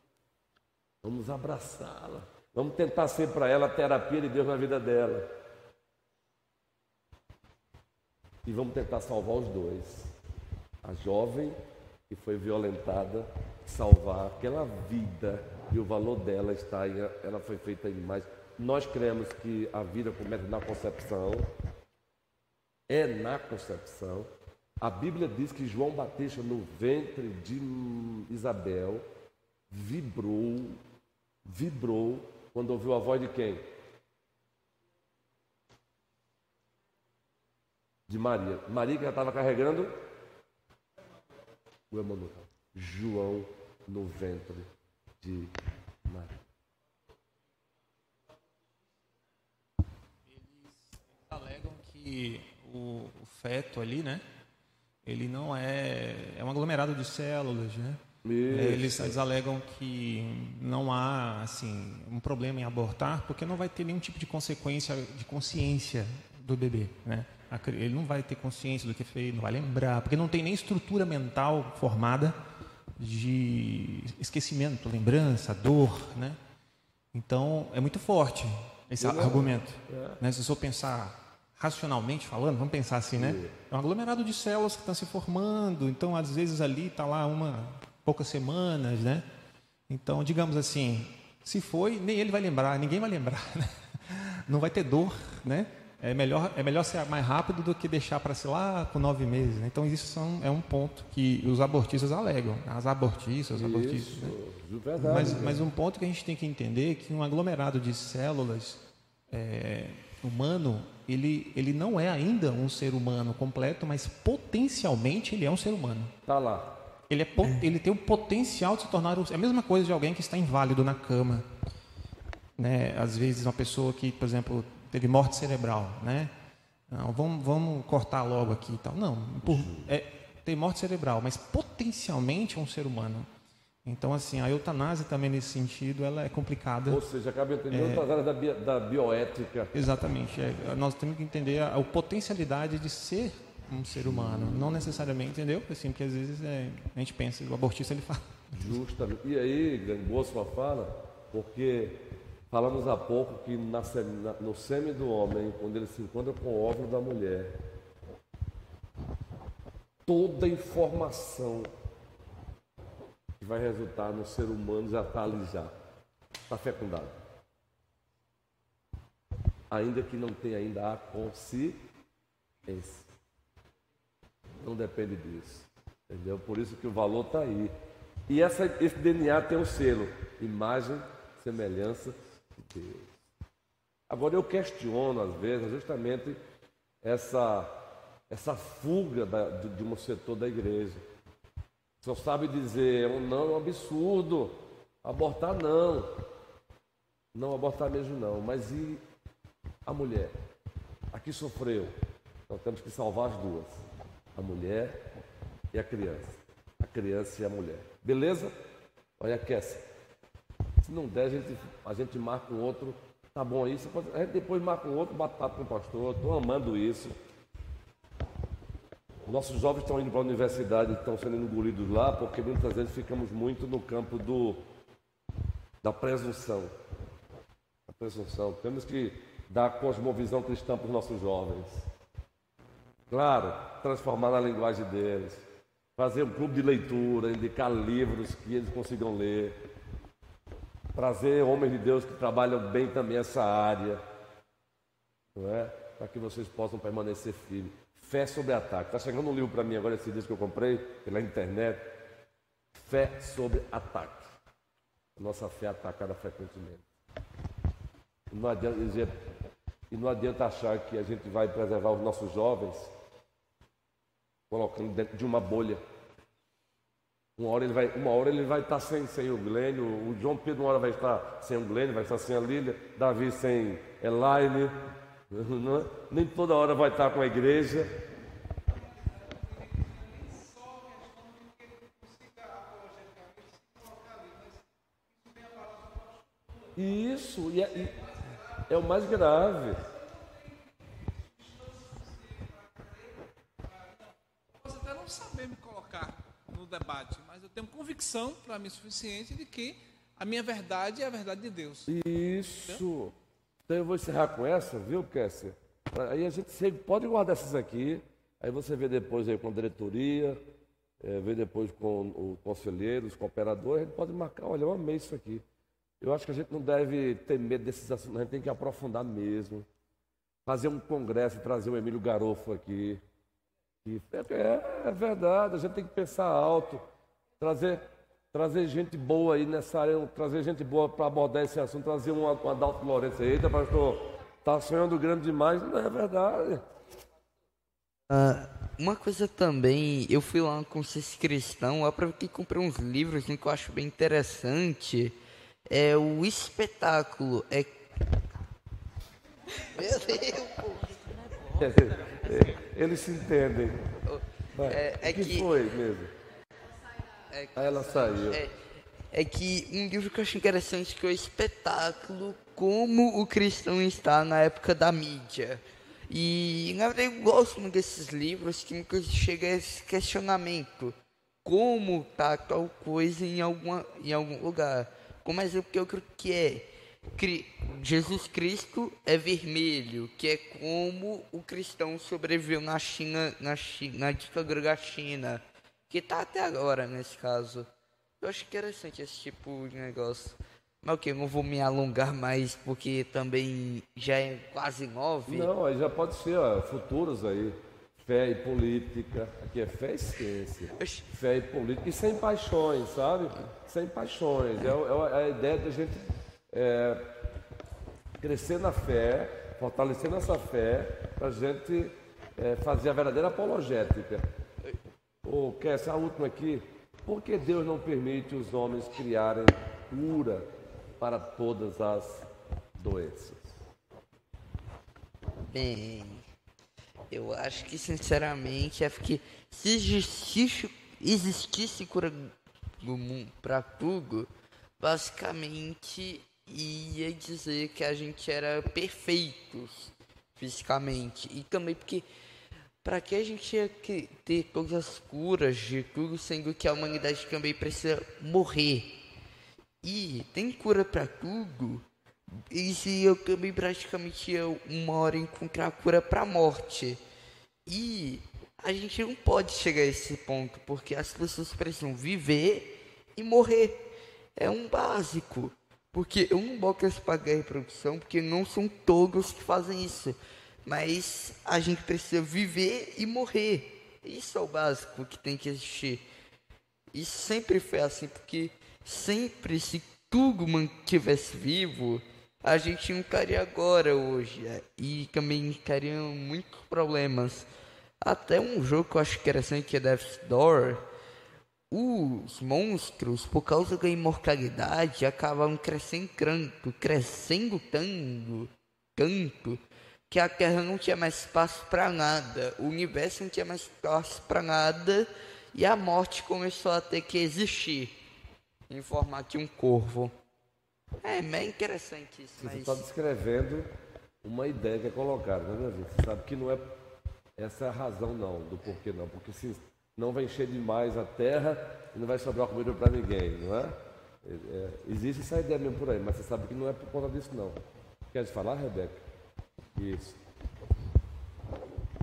Vamos abraçá-la. Vamos tentar ser para ela a terapia de Deus na vida dela. E vamos tentar salvar os dois. A jovem que foi violentada, salvar aquela vida e o valor dela está em, ela foi feita em mais. Nós cremos que a vida começa na concepção, é na concepção. A Bíblia diz que João Batista, no ventre de Isabel, vibrou, vibrou quando ouviu a voz de quem? De Maria. Maria que já estava carregando o Emanuel. João no ventre de Maria. Eles alegam que o, o feto ali, né? Ele não é. É um aglomerado de células, né? Eles, eles, alegam que não há assim um problema em abortar porque não vai ter nenhum tipo de consequência de consciência do bebê, né? Ele não vai ter consciência do que fez, não vai lembrar, porque não tem nem estrutura mental formada de esquecimento, lembrança, dor, né? Então é muito forte esse Eu argumento. É. Né? Se eu pensar racionalmente falando, vamos pensar assim, né? É um aglomerado de células que estão se formando, então às vezes ali está lá uma poucas semanas, né? Então, digamos assim, se foi, nem ele vai lembrar, ninguém vai lembrar, (laughs) né? Não vai ter dor, né? É melhor, é melhor ser mais rápido do que deixar para ser lá com nove meses. Né? Então, isso são, é um ponto que os abortistas alegam. As abortistas, os abortistas. Né? Verdade, mas, mas um ponto que a gente tem que entender é que um aglomerado de células é, humano, ele, ele não é ainda um ser humano completo, mas potencialmente ele é um ser humano. Está lá. Ele, é, ele tem o potencial de se tornar. É a mesma coisa de alguém que está inválido na cama. Né? Às vezes, uma pessoa que, por exemplo, teve morte cerebral, né? Não, vamos, vamos cortar logo aqui e tal. Não, por, é, tem morte cerebral, mas potencialmente é um ser humano. Então, assim, a eutanásia também nesse sentido, ela é complicada. Ou seja, acaba entendendo é, outras áreas da, da bioética. Exatamente. É, nós temos que entender a, a potencialidade de ser um ser humano, não necessariamente, entendeu? Assim, porque às vezes é, a gente pensa, o abortista ele fala. Justamente. E aí, boa sua fala, porque Falamos há pouco que na, no sêmen do homem, quando ele se encontra com o óvulo da mulher, toda informação que vai resultar no ser humano já está está fecundado. Ainda que não tenha ainda a consciência. Não depende disso. Entendeu? Por isso que o valor está aí. E essa, esse DNA tem um selo, imagem, semelhança de Deus. Agora eu questiono, às vezes, justamente essa, essa fuga da, de, de, um setor da igreja. Só sabe dizer, não, é um absurdo, abortar não. Não, abortar mesmo não. Mas e a mulher? A que sofreu? Nós temos que salvar as duas. A mulher e a criança. A criança e a mulher. Beleza? Olha, Kessia. Se não der, a gente, a gente marca um outro. Tá bom isso? A gente depois marca um outro, bate papo com o pastor. Estou amando isso. Nossos jovens estão indo para a universidade, estão sendo engolidos lá, porque muitas vezes ficamos muito no campo do, da presunção. A presunção. Temos que dar cosmovisão cristã para os nossos jovens. Claro, transformar na linguagem deles. Fazer um clube de leitura, indicar livros que eles consigam ler trazer homens de Deus que trabalham bem também essa área, não é? para que vocês possam permanecer firmes. Fé sobre ataque. Está chegando um livro para mim agora, esse disco que eu comprei pela internet. Fé sobre ataque. Nossa fé é atacada frequentemente. Não adianta dizer, e não adianta achar que a gente vai preservar os nossos jovens colocando dentro de uma bolha. Uma hora ele vai, uma hora ele vai estar sem, sem o Glênio, o João Pedro uma hora vai estar sem o Glênio, vai estar sem a Lília, Davi sem Elaine, é? nem toda hora vai estar com a igreja. Isso, e é, e é o mais grave. Posso até não saber me colocar no debate, mas eu tenho convicção para mim suficiente de que a minha verdade é a verdade de Deus. Isso. Então eu vou encerrar com essa, viu, Kessia? Aí a gente pode guardar essas aqui. Aí você vê depois aí com a diretoria, é, vê depois com o conselheiro, os cooperadores, a gente pode marcar, olha, eu amei isso aqui. Eu acho que a gente não deve ter medo desses assuntos, a gente tem que aprofundar mesmo. Fazer um congresso, trazer o Emílio Garofo aqui. E é, é verdade, a gente tem que pensar alto, trazer, trazer gente boa aí nessa área, trazer gente boa para abordar esse assunto, trazer um, um Adalto Lourenço aí, eita, pastor, tá sonhando grande demais, não é verdade. Ah, uma coisa também, eu fui lá no Conselho Cristão, eu aproveitei e comprei uns livros assim, que eu acho bem interessante. É o espetáculo. É. Meu Deus, pô. Eles se entendem. É- é o que, que- foi mesmo? É, Aí ela saiu. é, é que um livro que eu acho interessante que é o espetáculo Como o Cristão está na época da mídia. E na verdade eu gosto muito desses livros que chega a esse questionamento. Como tá tal coisa em, alguma, em algum lugar. Como exemplo que eu creio que é Jesus Cristo é vermelho, que é como o cristão sobreviveu na China, na, China, na ditadura China, que tá até agora nesse caso. Eu acho interessante esse tipo de negócio. Mas ok, eu não vou me alongar mais porque também já é quase nove. Não, aí já pode ser ó, futuros aí. Fé e política. Aqui é fé e ciência. Fé e política. E sem paixões, sabe? Sem paixões. É, o- é a ideia da gente é, crescer na fé, fortalecer nossa fé, para a gente é, fazer a verdadeira apologética. Ô, Kess, a última aqui. Por que Deus não permite os homens criarem cura para todas as doenças? Bem, eu acho que sinceramente é porque se existisse, existisse cura para tudo, basicamente ia dizer que a gente era perfeitos fisicamente e também porque para que a gente ia ter todas as curas de tudo, sendo que a humanidade também precisa morrer. E tem cura para tudo, e se eu também praticamente ia uma hora encontrar a cura pra morte. E a gente não pode chegar a esse ponto, porque as pessoas precisam viver e morrer. É um básico. Porque eu não boto esse pagar reprodução, porque não são todos que fazem isso. Mas a gente precisa viver e morrer. Isso é o básico que tem que existir. E sempre foi assim, porque sempre se tudo mantivesse vivo, a gente estaria agora hoje. E também estaria muitos problemas. Até um jogo que eu acho interessante que é Death's Door. Os monstros, por causa da imortalidade, acabavam crescendo tanto, crescendo tanto, tanto, que a Terra não tinha mais espaço para nada, o universo não tinha mais espaço para nada, e a morte começou a ter que existir em formato de um corvo. É, bem interessante isso, Você mas... está descrevendo uma ideia que é colocada, né, Davi? Você sabe que não é essa é a razão não, do porquê não, porque se não vai encher demais a terra e não vai sobrar comida para ninguém, não é? É, é, Existe essa ideia mesmo por aí, mas você sabe que não é por conta disso não. Quer falar, Rebeca? Isso.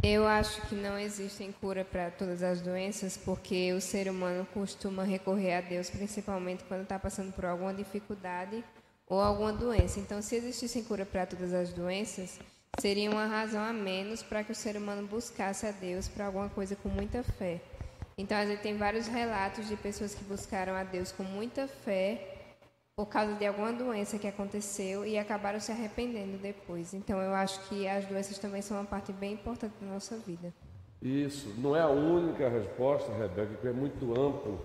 Eu acho que não existem cura para todas as doenças, porque o ser humano costuma recorrer a Deus, principalmente quando está passando por alguma dificuldade ou alguma doença. Então, se existissem cura para todas as doenças, seria uma razão a menos para que o ser humano buscasse a Deus para alguma coisa com muita fé. Então a gente tem vários relatos de pessoas que buscaram a Deus com muita fé por causa de alguma doença que aconteceu e acabaram se arrependendo depois. Então eu acho que as doenças também são uma parte bem importante da nossa vida. Isso, não é a única resposta, Rebeca, que é muito amplo,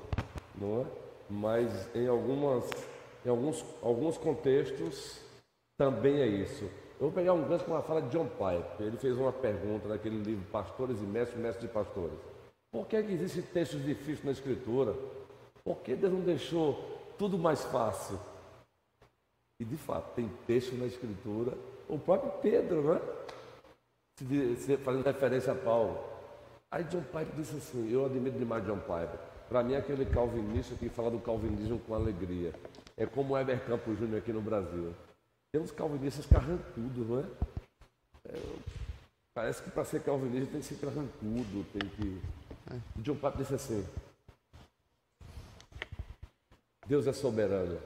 não é? Mas em, algumas, em alguns, alguns contextos também é isso. Eu vou pegar um gancho com uma fala de John Piper. Ele fez uma pergunta naquele livro Pastores e Mestres, Mestres de Pastores. Por que, é que existem textos difíceis na Escritura? Por que Deus não deixou tudo mais fácil? E de fato, tem texto na Escritura, o próprio Pedro, né? Fazendo referência a Paulo. Aí John Piper disse assim: Eu admiro demais John Piper. Para mim, é aquele calvinista que fala do calvinismo com alegria. É como o Heber Campos Júnior aqui no Brasil. Tem uns calvinistas carrancudos, não é? é parece que para ser calvinista tem que ser carrancudo, tem que. É. John Piper disse assim: Deus é soberano.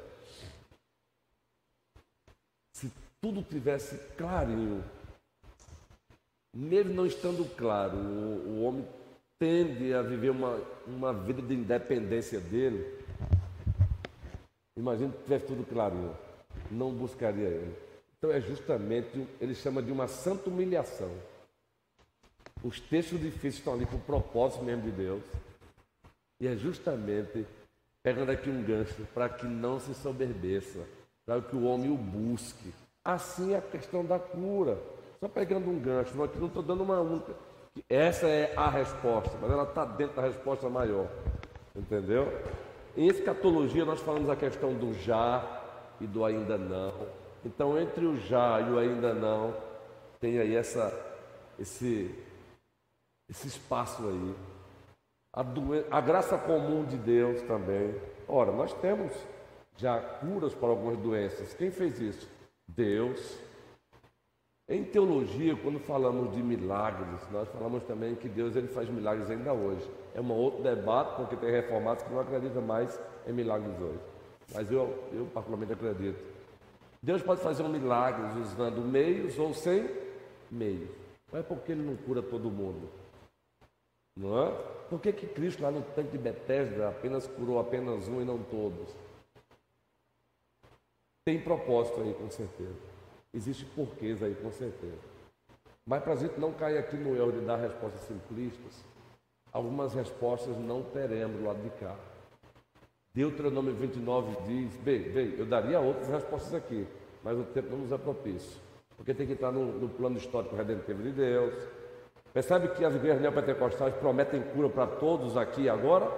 Se tudo tivesse clarinho, mesmo não estando claro, o, o homem tende a viver uma, uma vida de independência dele. Imagina que tivesse tudo clarinho, não buscaria ele. Então é justamente, ele chama de uma santa humilhação. Os textos difíceis estão ali por propósito mesmo de Deus. E é justamente pegando aqui um gancho para que não se soberbeça, para que o homem o busque. Assim é a questão da cura. Só pegando um gancho, não estou dando uma única. Essa é a resposta, mas ela está dentro da resposta maior. Entendeu? Em escatologia nós falamos a questão do já e do ainda não. Então entre o já e o ainda não tem aí essa, esse, esse espaço aí. A, a graça comum de Deus também. Ora, nós temos já curas para algumas doenças. Quem fez isso? Deus. Em teologia, quando falamos de milagres, nós falamos também que Deus ele faz milagres ainda hoje. É um outro debate, porque tem reformados que não acreditam mais em milagres hoje. Mas eu, eu particularmente acredito. Deus pode fazer um milagre usando meios ou sem meios. Não é porque ele não cura todo mundo. Não é? Por que, que Cristo lá no tanque de Betesda apenas curou apenas um e não todos? Tem propósito aí, com certeza. Existe porquês aí, com certeza. Mas para a gente não cair aqui no erro de dar respostas simplistas, algumas respostas não teremos do lado de cá. Deuteronômio 29 diz, bem, bem, eu daria outras respostas aqui, mas o tempo não nos é propício. Porque tem que estar no, no plano histórico redentivo de Deus, Percebe que as igrejas neopentecostais prometem cura para todos aqui e agora?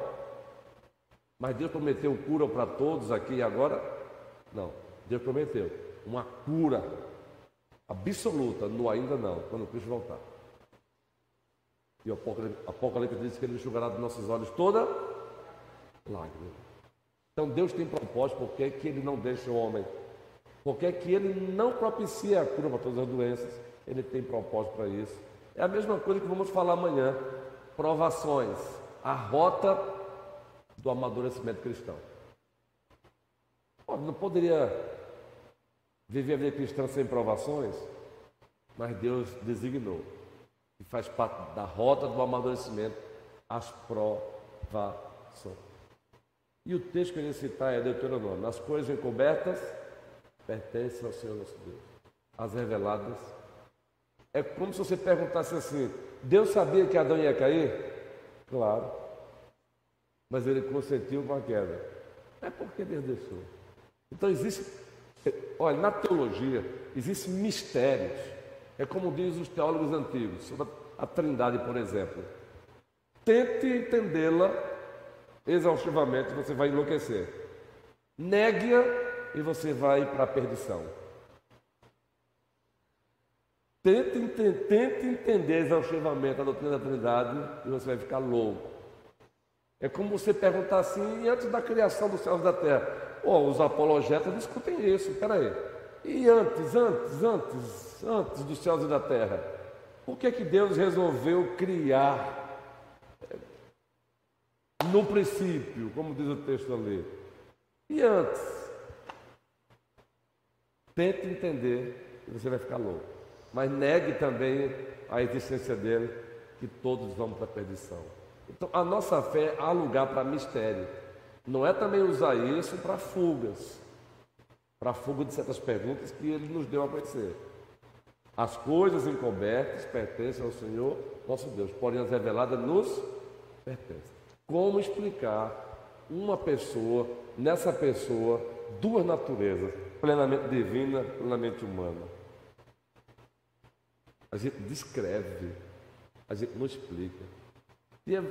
Mas Deus prometeu cura para todos aqui e agora? Não. Deus prometeu uma cura absoluta, no ainda não, quando Cristo voltar. E o Apocalipse, diz que ele enxugará dos nossos olhos toda lágrima. Então Deus tem propósito, porque que ele não deixa o homem? Porque que ele não propicia a cura para todas as doenças? Ele tem propósito para isso. É a mesma coisa que vamos falar amanhã. Provações. A rota do amadurecimento cristão. Não poderia viver a vida cristã sem provações, mas Deus designou e faz parte da rota do amadurecimento as provações. E o texto que eu ia citar é Deuteronômio: As coisas encobertas pertencem ao Senhor nosso Deus, as reveladas é como se você perguntasse assim: Deus sabia que Adão ia cair? Claro. Mas ele consentiu com a queda. É porque Deus deixou. Então existe, olha, na teologia existem mistérios. É como dizem os teólogos antigos, sobre a Trindade, por exemplo. Tente entendê-la exaustivamente, você vai enlouquecer. Negue-a e você vai para a perdição. Tente, entender exaustivamente a doutrina da Trindade e você vai ficar louco. É como você perguntar assim, e antes da criação dos céus e da terra? Oh, os apologetas discutem isso, peraí. E antes, antes, antes, antes dos céus e da terra? Por que, que Deus resolveu criar eh, no princípio, como diz o texto ali? E antes? Tente entender e você vai ficar louco. Mas negue também a existência dele, que todos vão para a perdição. Então, a nossa fé há lugar para mistério. Não é também usar isso para fugas, para fuga de certas perguntas que ele nos deu a conhecer. As coisas encobertas pertencem ao Senhor nosso Deus, porém as reveladas nos pertencem. Como explicar uma pessoa, nessa pessoa, duas naturezas, plenamente divina, plenamente humana? A gente descreve, a gente não explica. E eu,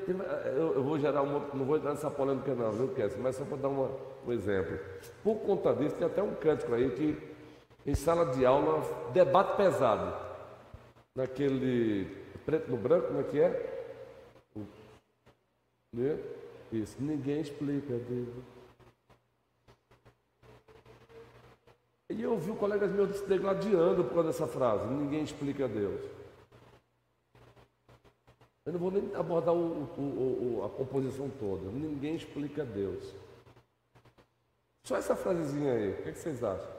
eu vou gerar uma. Não vou entrar nessa polêmica, não, viu, Kess? Mas só para dar uma, um exemplo. Por conta disso, tem até um cântico aí que em sala de aula, debate pesado. Naquele preto no branco, como é que é? Né? Isso, ninguém explica, Deus. E eu ouvi colegas meus se degladiando por causa dessa frase, ninguém explica Deus. Eu não vou nem abordar o, o, o, a composição toda, ninguém explica Deus. Só essa frasezinha aí, o que, é que vocês acham?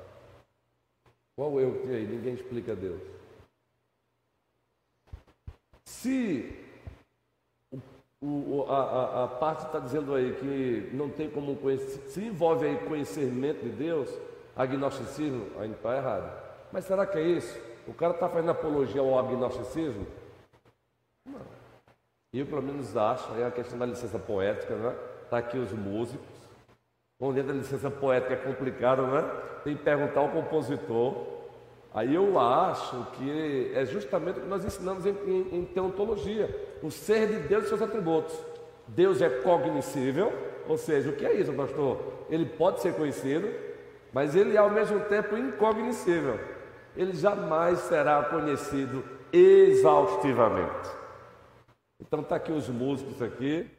Qual eu que aí? Ninguém explica Deus. Se o, o, a, a, parte está dizendo aí que não tem como conhecer, se envolve aí conhecimento de Deus, agnosticismo, ainda está errado. Mas será que é isso? O cara está fazendo apologia ao agnosticismo? Não. Eu, pelo menos, acho, é a questão da licença poética, né? Está aqui os músicos. Bom, dentro da licença poética é complicado, né? Tem que perguntar ao compositor. Aí eu acho que é justamente o que nós ensinamos em, em, em teontologia: o ser de Deus e seus atributos. Deus é cognoscível, ou seja, o que é isso, pastor? Ele pode ser conhecido, mas ele é ao mesmo tempo incognoscível. Ele jamais será conhecido exaustivamente. Então está aqui os músicos aqui.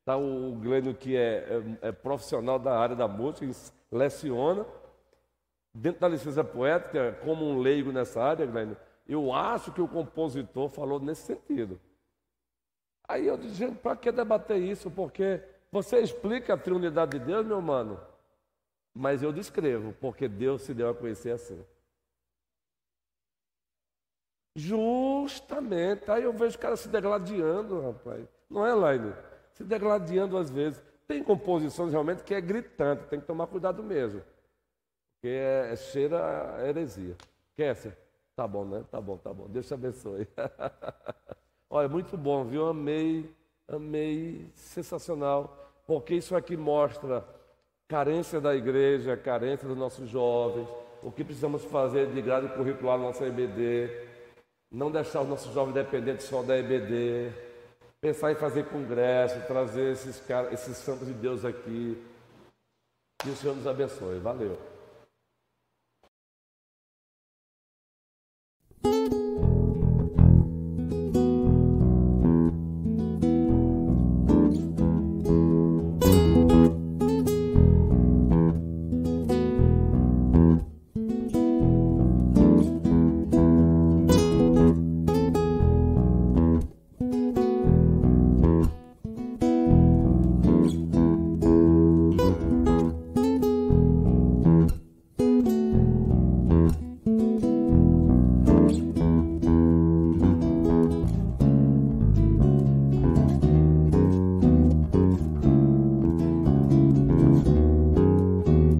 Está o Glênio, que é, é, é, profissional da área da música, leciona. Dentro da licença poética, como um leigo nessa área, Glênio, eu acho que o compositor falou nesse sentido. Aí eu disse, para que debater isso? Porque você explica a triunidade de Deus, meu mano, mas eu descrevo, porque Deus se deu a conhecer assim. Justamente. Aí eu vejo o cara se degladiando, rapaz. Não é, Laine? se degladiando às vezes. Tem composições realmente que é gritante, tem que tomar cuidado mesmo. Porque é, é cheira a heresia. Kécia, tá bom, né? Tá bom, tá bom. Deus te abençoe. (laughs) Olha, muito bom, viu? Amei, amei, sensacional. Porque isso aqui mostra carência da igreja, carência dos nossos jovens, o que precisamos fazer de grade curricular na nossa EBD, não deixar os nossos jovens dependentes só da EBD, pensar em fazer congresso, trazer esses, esses santos de Deus aqui. Que o Senhor nos abençoe. Valeu.